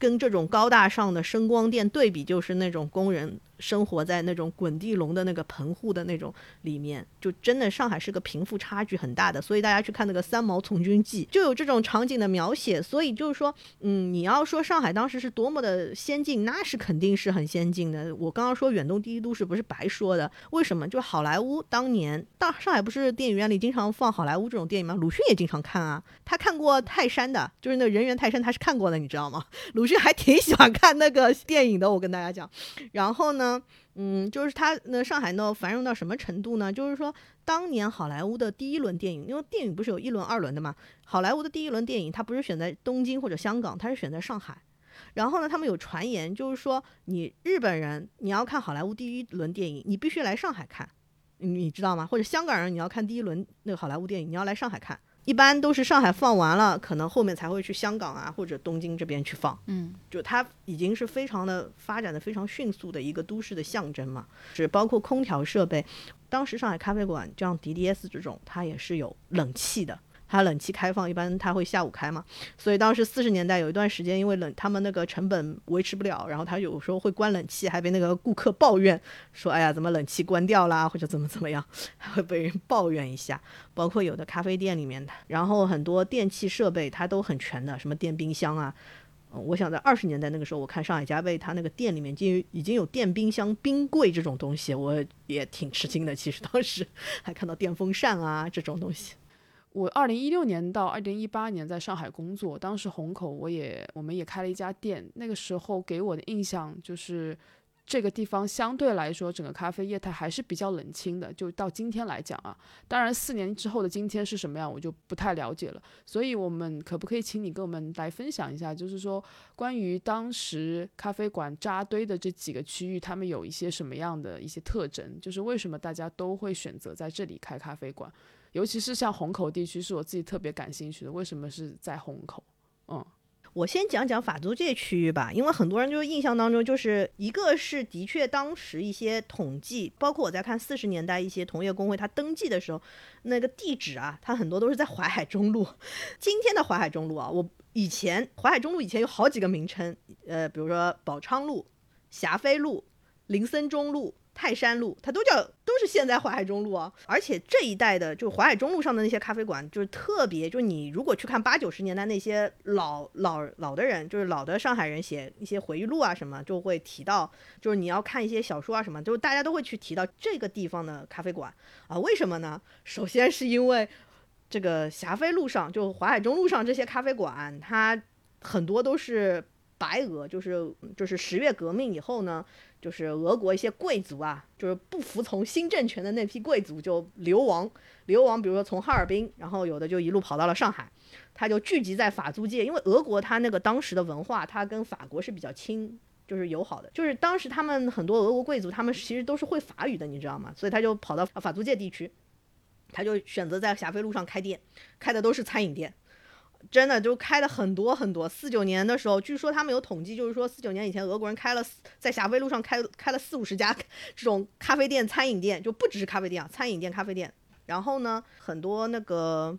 跟这种高大上的声光电对比，就是那种工人。生活在那种滚地笼的那个棚户的那种里面，就真的上海是个贫富差距很大的，所以大家去看那个《三毛从军记》，就有这种场景的描写。所以就是说，嗯，你要说上海当时是多么的先进，那是肯定是很先进的。我刚刚说远东第一都市不是白说的，为什么？就好莱坞当年到上海不是电影院里经常放好莱坞这种电影吗？鲁迅也经常看啊，他看过泰山的，就是那人猿泰山，他是看过的，你知道吗？鲁迅还挺喜欢看那个电影的，我跟大家讲。然后呢？嗯，就是他那上海呢繁荣到什么程度呢？就是说，当年好莱坞的第一轮电影，因为电影不是有一轮、二轮的嘛？好莱坞的第一轮电影，它不是选在东京或者香港，它是选在上海。然后呢，他们有传言，就是说，你日本人你要看好莱坞第一轮电影，你必须来上海看，你知道吗？或者香港人你要看第一轮那个好莱坞电影，你要来上海看。一般都是上海放完了，可能后面才会去香港啊或者东京这边去放。嗯，就它已经是非常的发展的非常迅速的一个都市的象征嘛。是包括空调设备，当时上海咖啡馆就像 DDS 这种，它也是有冷气的。它冷气开放，一般它会下午开嘛，所以当时四十年代有一段时间，因为冷，他们那个成本维持不了，然后他有时候会关冷气，还被那个顾客抱怨说：“哎呀，怎么冷气关掉啦，或者怎么怎么样，还 <laughs> 会被人抱怨一下。”包括有的咖啡店里面的，然后很多电器设备它都很全的，什么电冰箱啊。我想在二十年代那个时候，我看上海家贝它那个店里面就已经有电冰箱、冰柜这种东西，我也挺吃惊的。其实当时 <laughs> 还看到电风扇啊这种东西。我二零一六年到二零一八年在上海工作，当时虹口我也我们也开了一家店。那个时候给我的印象就是，这个地方相对来说整个咖啡业态还是比较冷清的。就到今天来讲啊，当然四年之后的今天是什么样，我就不太了解了。所以，我们可不可以请你跟我们来分享一下，就是说关于当时咖啡馆扎堆的这几个区域，他们有一些什么样的一些特征？就是为什么大家都会选择在这里开咖啡馆？尤其是像虹口地区，是我自己特别感兴趣的。为什么是在虹口？嗯，我先讲讲法租界区域吧，因为很多人就印象当中，就是一个是的确当时一些统计，包括我在看四十年代一些同业工会，他登记的时候，那个地址啊，它很多都是在淮海中路。今天的淮海中路啊，我以前淮海中路以前有好几个名称，呃，比如说宝昌路、霞飞路、林森中路。泰山路，它都叫都是现在淮海中路啊，而且这一带的，就淮海中路上的那些咖啡馆，就是特别，就你如果去看八九十年代那些老老老的人，就是老的上海人写一些回忆录啊什么，就会提到，就是你要看一些小说啊什么，就是大家都会去提到这个地方的咖啡馆啊，为什么呢？首先是因为这个霞飞路上，就淮海中路上这些咖啡馆，它很多都是白俄，就是就是十月革命以后呢。就是俄国一些贵族啊，就是不服从新政权的那批贵族就流亡，流亡，比如说从哈尔滨，然后有的就一路跑到了上海，他就聚集在法租界，因为俄国他那个当时的文化，他跟法国是比较亲，就是友好的，就是当时他们很多俄国贵族，他们其实都是会法语的，你知道吗？所以他就跑到法租界地区，他就选择在霞飞路上开店，开的都是餐饮店。真的就开了很多很多。四九年的时候，据说他们有统计，就是说四九年以前，俄国人开了在霞飞路上开开了四五十家这种咖啡店、餐饮店，就不只是咖啡店啊，餐饮店、咖啡店。然后呢，很多那个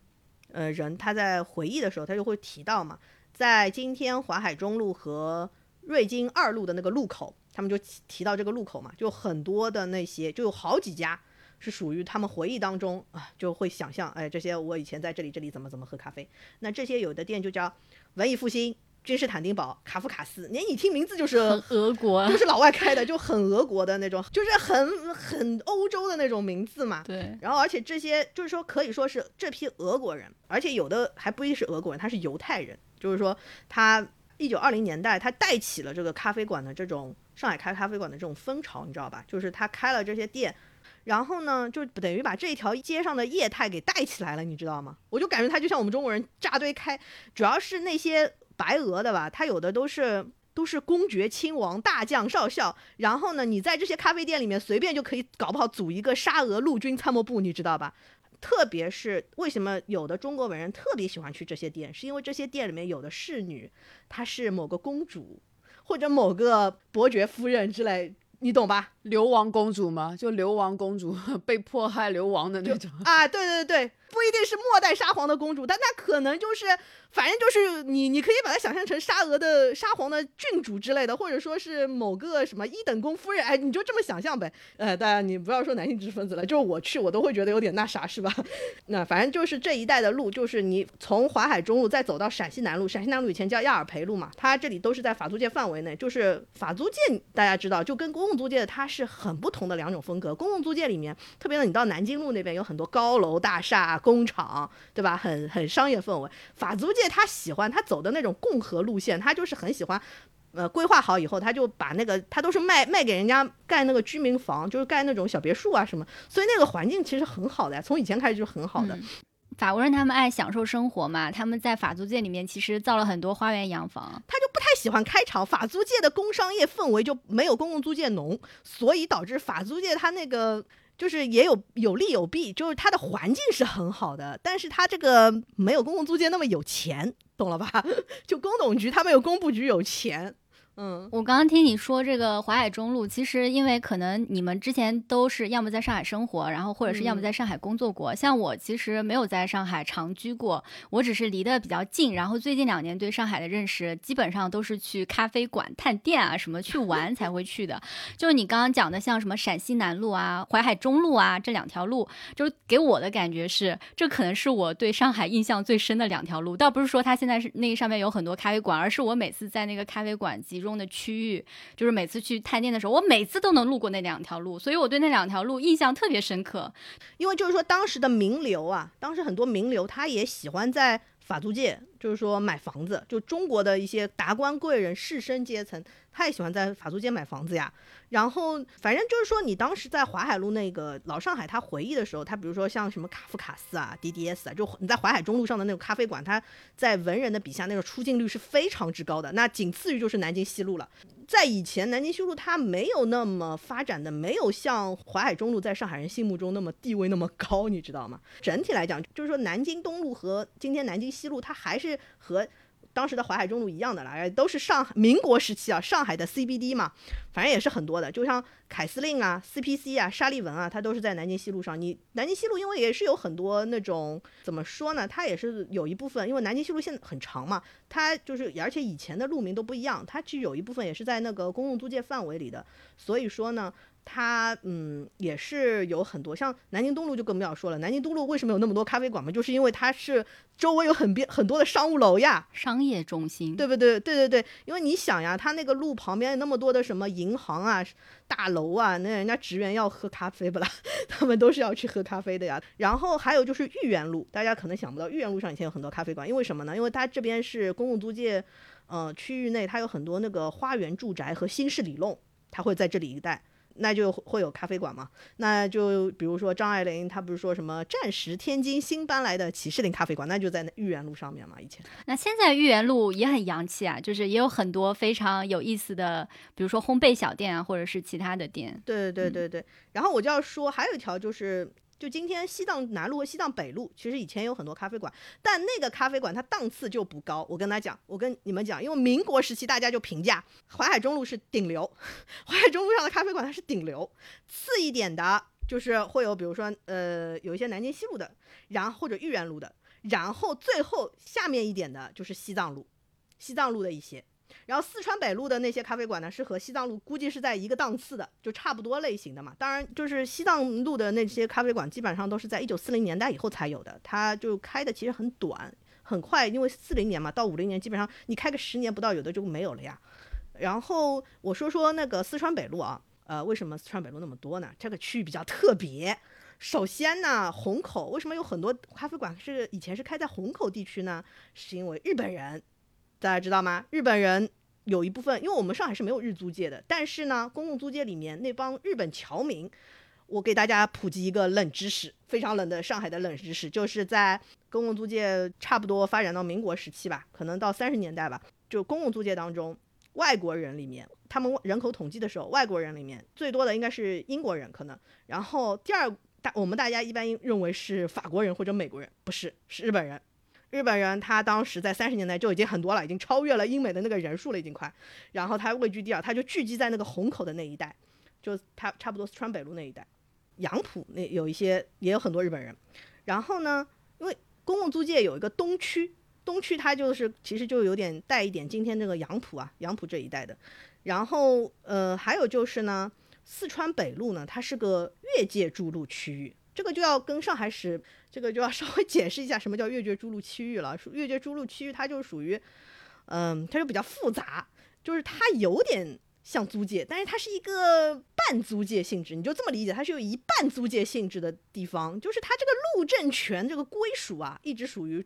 呃人他在回忆的时候，他就会提到嘛，在今天淮海中路和瑞金二路的那个路口，他们就提到这个路口嘛，就很多的那些，就有好几家。是属于他们回忆当中啊，就会想象，哎，这些我以前在这里，这里怎么怎么喝咖啡。那这些有的店就叫文艺复兴、君士坦丁堡、卡夫卡斯，你一听名字就是俄国，就是老外开的，就很俄国的那种，就是很很欧洲的那种名字嘛。对。然后，而且这些就是说，可以说是这批俄国人，而且有的还不一定是俄国人，他是犹太人，就是说他一九二零年代他带起了这个咖啡馆的这种上海开咖啡馆的这种风潮，你知道吧？就是他开了这些店。然后呢，就等于把这一条街上的业态给带起来了，你知道吗？我就感觉他就像我们中国人扎堆开，主要是那些白俄的吧，他有的都是都是公爵、亲王、大将、少校。然后呢，你在这些咖啡店里面随便就可以搞不好组一个沙俄陆军参谋部，你知道吧？特别是为什么有的中国文人特别喜欢去这些店，是因为这些店里面有的侍女，她是某个公主或者某个伯爵夫人之类，你懂吧？流亡公主吗？就流亡公主 <laughs> 被迫害流亡的那种啊？对对对，不一定是末代沙皇的公主，但她可能就是。反正就是你，你可以把它想象成沙俄的沙皇的郡主之类的，或者说是某个什么一等公夫人，哎，你就这么想象呗。呃，大家你不要说男性知识分子了，就是我去，我都会觉得有点那啥，是吧？<laughs> 那反正就是这一带的路，就是你从淮海中路再走到陕西南路，陕西南路以前叫亚尔培路嘛，它这里都是在法租界范围内。就是法租界，大家知道，就跟公共租界它是很不同的两种风格。公共租界里面，特别的你到南京路那边有很多高楼大厦、工厂，对吧？很很商业氛围。法租界。他喜欢他走的那种共和路线，他就是很喜欢，呃，规划好以后，他就把那个他都是卖卖给人家盖那个居民房，就是盖那种小别墅啊什么，所以那个环境其实很好的，从以前开始就是很好的。法国人他们爱享受生活嘛，他们在法租界里面其实造了很多花园洋房，他就不太喜欢开厂。法租界的工商业氛围就没有公共租界浓，所以导致法租界它那个。就是也有有利有弊，就是它的环境是很好的，但是它这个没有公共租界那么有钱，懂了吧？<laughs> 就工董局它没有工部局有钱。嗯，我刚刚听你说这个淮海中路，其实因为可能你们之前都是要么在上海生活，然后或者是要么在上海工作过。像我其实没有在上海长居过，我只是离得比较近。然后最近两年对上海的认识，基本上都是去咖啡馆、探店啊什么去玩才会去的。就是你刚刚讲的，像什么陕西南路啊、淮海中路啊这两条路，就是给我的感觉是，这可能是我对上海印象最深的两条路。倒不是说它现在是那上面有很多咖啡馆，而是我每次在那个咖啡馆其中的区域，就是每次去探店的时候，我每次都能路过那两条路，所以我对那两条路印象特别深刻。因为就是说，当时的名流啊，当时很多名流他也喜欢在法租界，就是说买房子，就中国的一些达官贵人、士绅阶层。他也喜欢在法租界买房子呀，然后反正就是说，你当时在淮海路那个老上海，他回忆的时候，他比如说像什么卡夫卡斯啊、DDS 啊，就你在淮海中路上的那种咖啡馆，他在文人的笔下那个出镜率是非常之高的。那仅次于就是南京西路了。在以前，南京西路它没有那么发展的，没有像淮海中路在上海人心目中那么地位那么高，你知道吗？整体来讲，就是说南京东路和今天南京西路，它还是和。当时的淮海中路一样的啦，都是上民国时期啊，上海的 CBD 嘛，反正也是很多的，就像凯司令啊、CPC 啊、沙利文啊，它都是在南京西路上。你南京西路因为也是有很多那种怎么说呢，它也是有一部分，因为南京西路现在很长嘛，它就是而且以前的路名都不一样，它其实有一部分也是在那个公共租界范围里的，所以说呢。它嗯也是有很多，像南京东路就更不要说了。南京东路为什么有那么多咖啡馆嘛？就是因为它是周围有很边很多的商务楼呀，商业中心，对不对？对对对，因为你想呀，它那个路旁边那么多的什么银行啊、大楼啊，那人家职员要喝咖啡不啦？<laughs> 他们都是要去喝咖啡的呀。然后还有就是豫园路，大家可能想不到，豫园路上以前有很多咖啡馆，因为什么呢？因为它这边是公共租界，呃，区域内它有很多那个花园住宅和新式里弄，它会在这里一带。那就会有咖啡馆嘛？那就比如说张爱玲，她不是说什么战时天津新搬来的启士林咖啡馆，那就在那豫园路上面嘛。以前那现在豫园路也很洋气啊，就是也有很多非常有意思的，比如说烘焙小店啊，或者是其他的店。对对对对对。然后我就要说，还有一条就是。就今天西藏南路和西藏北路，其实以前有很多咖啡馆，但那个咖啡馆它档次就不高。我跟他讲，我跟你们讲，因为民国时期大家就评价淮海中路是顶流，淮海中路上的咖啡馆它是顶流，次一点的就是会有，比如说呃有一些南京西路的，然后或者豫园路的，然后最后下面一点的就是西藏路，西藏路的一些。然后四川北路的那些咖啡馆呢，是和西藏路估计是在一个档次的，就差不多类型的嘛。当然，就是西藏路的那些咖啡馆，基本上都是在一九四零年代以后才有的，它就开的其实很短，很快，因为四零年嘛，到五零年基本上你开个十年不到，有的就没有了呀。然后我说说那个四川北路啊，呃，为什么四川北路那么多呢？这个区域比较特别。首先呢，虹口为什么有很多咖啡馆是以前是开在虹口地区呢？是因为日本人。大家知道吗？日本人有一部分，因为我们上海是没有日租界的，但是呢，公共租界里面那帮日本侨民，我给大家普及一个冷知识，非常冷的上海的冷知识，就是在公共租界差不多发展到民国时期吧，可能到三十年代吧，就公共租界当中，外国人里面，他们人口统计的时候，外国人里面最多的应该是英国人，可能，然后第二大我们大家一般认为是法国人或者美国人，不是，是日本人。日本人他当时在三十年代就已经很多了，已经超越了英美的那个人数了，已经快。然后他位居第二，他就聚集在那个虹口的那一带，就他差不多四川北路那一带，杨浦那有一些也有很多日本人。然后呢，因为公共租界有一个东区，东区它就是其实就有点带一点今天这个杨浦啊，杨浦这一带的。然后呃，还有就是呢，四川北路呢，它是个越界筑路区域。这个就要跟上海史这个就要 <laughs> 稍微解释一下什么叫越界筑路区域了。越界筑路区域它就属于，嗯，它就比较复杂，就是它有点像租界，但是它是一个半租界性质。你就这么理解，它是有一半租界性质的地方，就是它这个路政权这个归属啊，一直属于。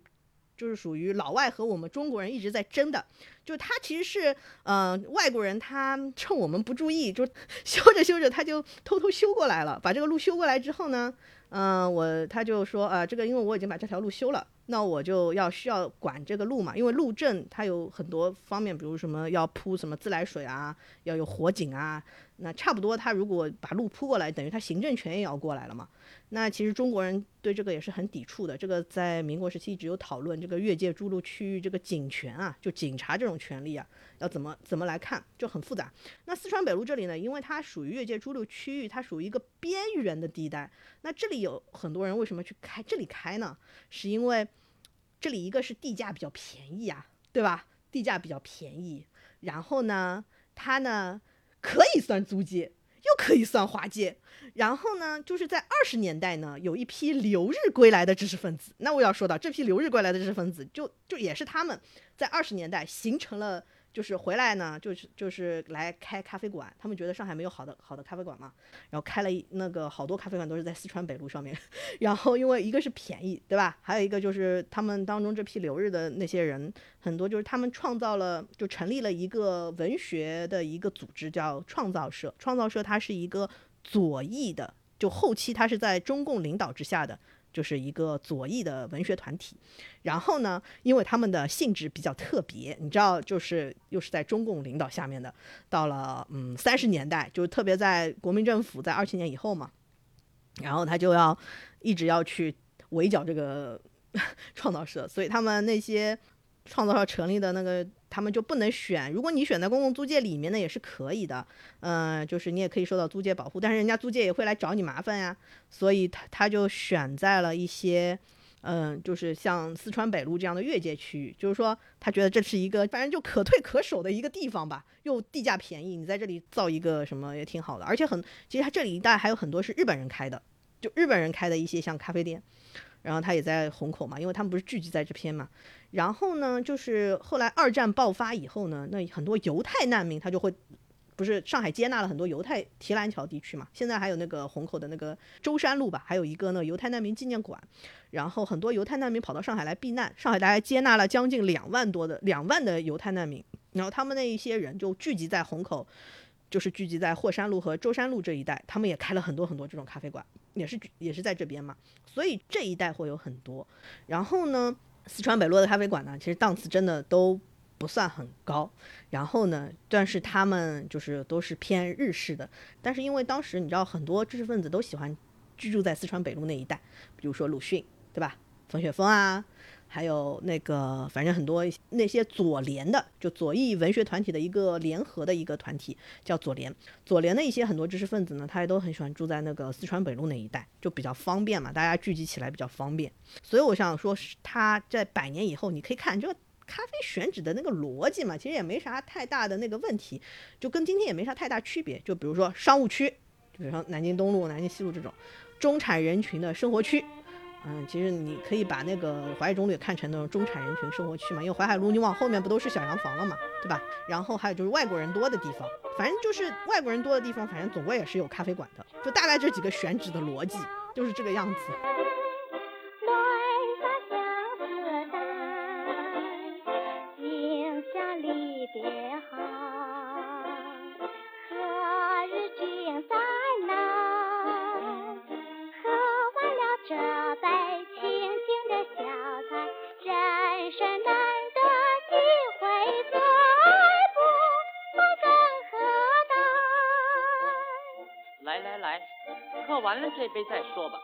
就是属于老外和我们中国人一直在争的，就他其实是，呃，外国人他趁我们不注意，就 <laughs> 修着修着他就偷偷修过来了。把这个路修过来之后呢，嗯，我他就说，啊，这个因为我已经把这条路修了，那我就要需要管这个路嘛，因为路政它有很多方面，比如什么要铺什么自来水啊，要有火警啊。那差不多，他如果把路铺过来，等于他行政权也要过来了嘛。那其实中国人对这个也是很抵触的。这个在民国时期一直有讨论，这个越界筑路区域这个警权啊，就警察这种权利啊，要怎么怎么来看，就很复杂。那四川北路这里呢，因为它属于越界筑路区域，它属于一个边缘的地带。那这里有很多人为什么去开这里开呢？是因为这里一个是地价比较便宜啊，对吧？地价比较便宜，然后呢，它呢。可以算租界，又可以算华界。然后呢，就是在二十年代呢，有一批留日归来的知识分子。那我要说到这批留日归来的知识分子，就就也是他们在二十年代形成了。就是回来呢，就是就是来开咖啡馆，他们觉得上海没有好的好的咖啡馆嘛，然后开了一那个好多咖啡馆都是在四川北路上面，<laughs> 然后因为一个是便宜，对吧？还有一个就是他们当中这批留日的那些人很多，就是他们创造了就成立了一个文学的一个组织叫创造社，创造社它是一个左翼的，就后期它是在中共领导之下的。就是一个左翼的文学团体，然后呢，因为他们的性质比较特别，你知道，就是又是在中共领导下面的，到了嗯三十年代，就特别在国民政府在二七年以后嘛，然后他就要一直要去围剿这个 <laughs> 创造社，所以他们那些创造社成立的那个。他们就不能选，如果你选在公共租界里面呢，也是可以的，嗯，就是你也可以受到租界保护，但是人家租界也会来找你麻烦呀，所以他他就选在了一些，嗯，就是像四川北路这样的越界区域，就是说他觉得这是一个反正就可退可守的一个地方吧，又地价便宜，你在这里造一个什么也挺好的，而且很，其实他这里一带还有很多是日本人开的，就日本人开的一些像咖啡店。然后他也在虹口嘛，因为他们不是聚集在这片嘛。然后呢，就是后来二战爆发以后呢，那很多犹太难民他就会，不是上海接纳了很多犹太提篮桥地区嘛。现在还有那个虹口的那个舟山路吧，还有一个呢犹太难民纪念馆。然后很多犹太难民跑到上海来避难，上海大概接纳了将近两万多的两万的犹太难民。然后他们那一些人就聚集在虹口。就是聚集在霍山路和舟山路这一带，他们也开了很多很多这种咖啡馆，也是也是在这边嘛，所以这一带会有很多。然后呢，四川北路的咖啡馆呢，其实档次真的都不算很高。然后呢，但是他们就是都是偏日式的。但是因为当时你知道，很多知识分子都喜欢居住在四川北路那一带，比如说鲁迅，对吧？冯雪峰啊。还有那个，反正很多那些左联的，就左翼文学团体的一个联合的一个团体，叫左联。左联的一些很多知识分子呢，他也都很喜欢住在那个四川北路那一带，就比较方便嘛，大家聚集起来比较方便。所以我想说，是他在百年以后，你可以看这个咖啡选址的那个逻辑嘛，其实也没啥太大的那个问题，就跟今天也没啥太大区别。就比如说商务区，比如说南京东路、南京西路这种中产人群的生活区。嗯，其实你可以把那个淮海中路也看成那种中产人群生活区嘛，因为淮海路你往后面不都是小洋房了嘛，对吧？然后还有就是外国人多的地方，反正就是外国人多的地方，反正总归也是有咖啡馆的，就大概这几个选址的逻辑就是这个样子。来来来，喝完了这杯再说吧。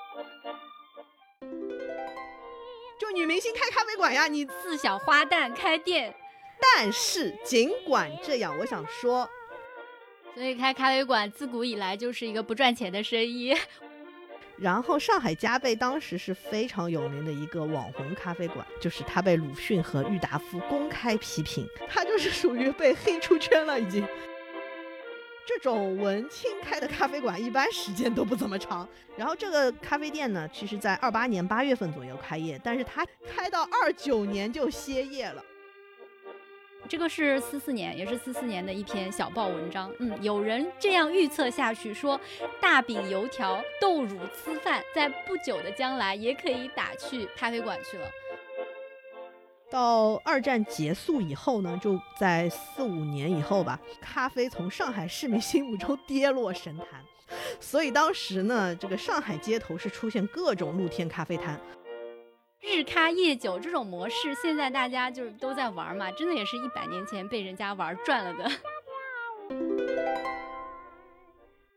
就女明星开咖啡馆呀，你四小花旦开店，但是尽管这样，我想说，所以开咖啡馆自古以来就是一个不赚钱的生意。<laughs> 然后上海加贝当时是非常有名的一个网红咖啡馆，就是他被鲁迅和郁达夫公开批评，他就是属于被黑出圈了已经。这种文青开的咖啡馆一般时间都不怎么长。然后这个咖啡店呢，其实在二八年八月份左右开业，但是它开到二九年就歇业了。这个是四四年，也是四四年的一篇小报文章。嗯，有人这样预测下去，说大饼、油条、豆乳、粢饭，在不久的将来也可以打去咖啡馆去了。到二战结束以后呢，就在四五年以后吧，咖啡从上海市民心目中跌落神坛，所以当时呢，这个上海街头是出现各种露天咖啡摊。日咖夜酒这种模式，现在大家就是都在玩嘛，真的也是一百年前被人家玩转了的。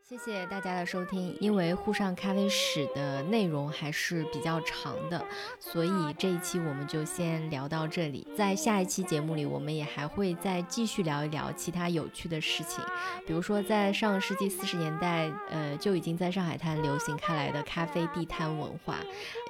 谢谢大家的收听。因为沪上咖啡史的内容还是比较长的，所以这一期我们就先聊到这里。在下一期节目里，我们也还会再继续聊一聊其他有趣的事情，比如说在上个世纪四十年代，呃，就已经在上海滩流行开来的咖啡地摊文化，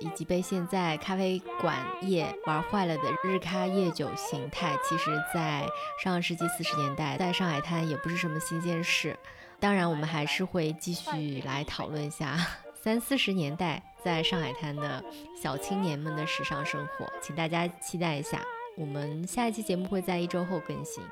以及被现在咖啡馆业玩坏了的日咖夜酒形态。其实，在上个世纪四十年代，在上海滩也不是什么新鲜事。当然，我们还是会继续来讨论一下 <laughs> 三四十年代在上海滩的小青年们的时尚生活，请大家期待一下。我们下一期节目会在一周后更新。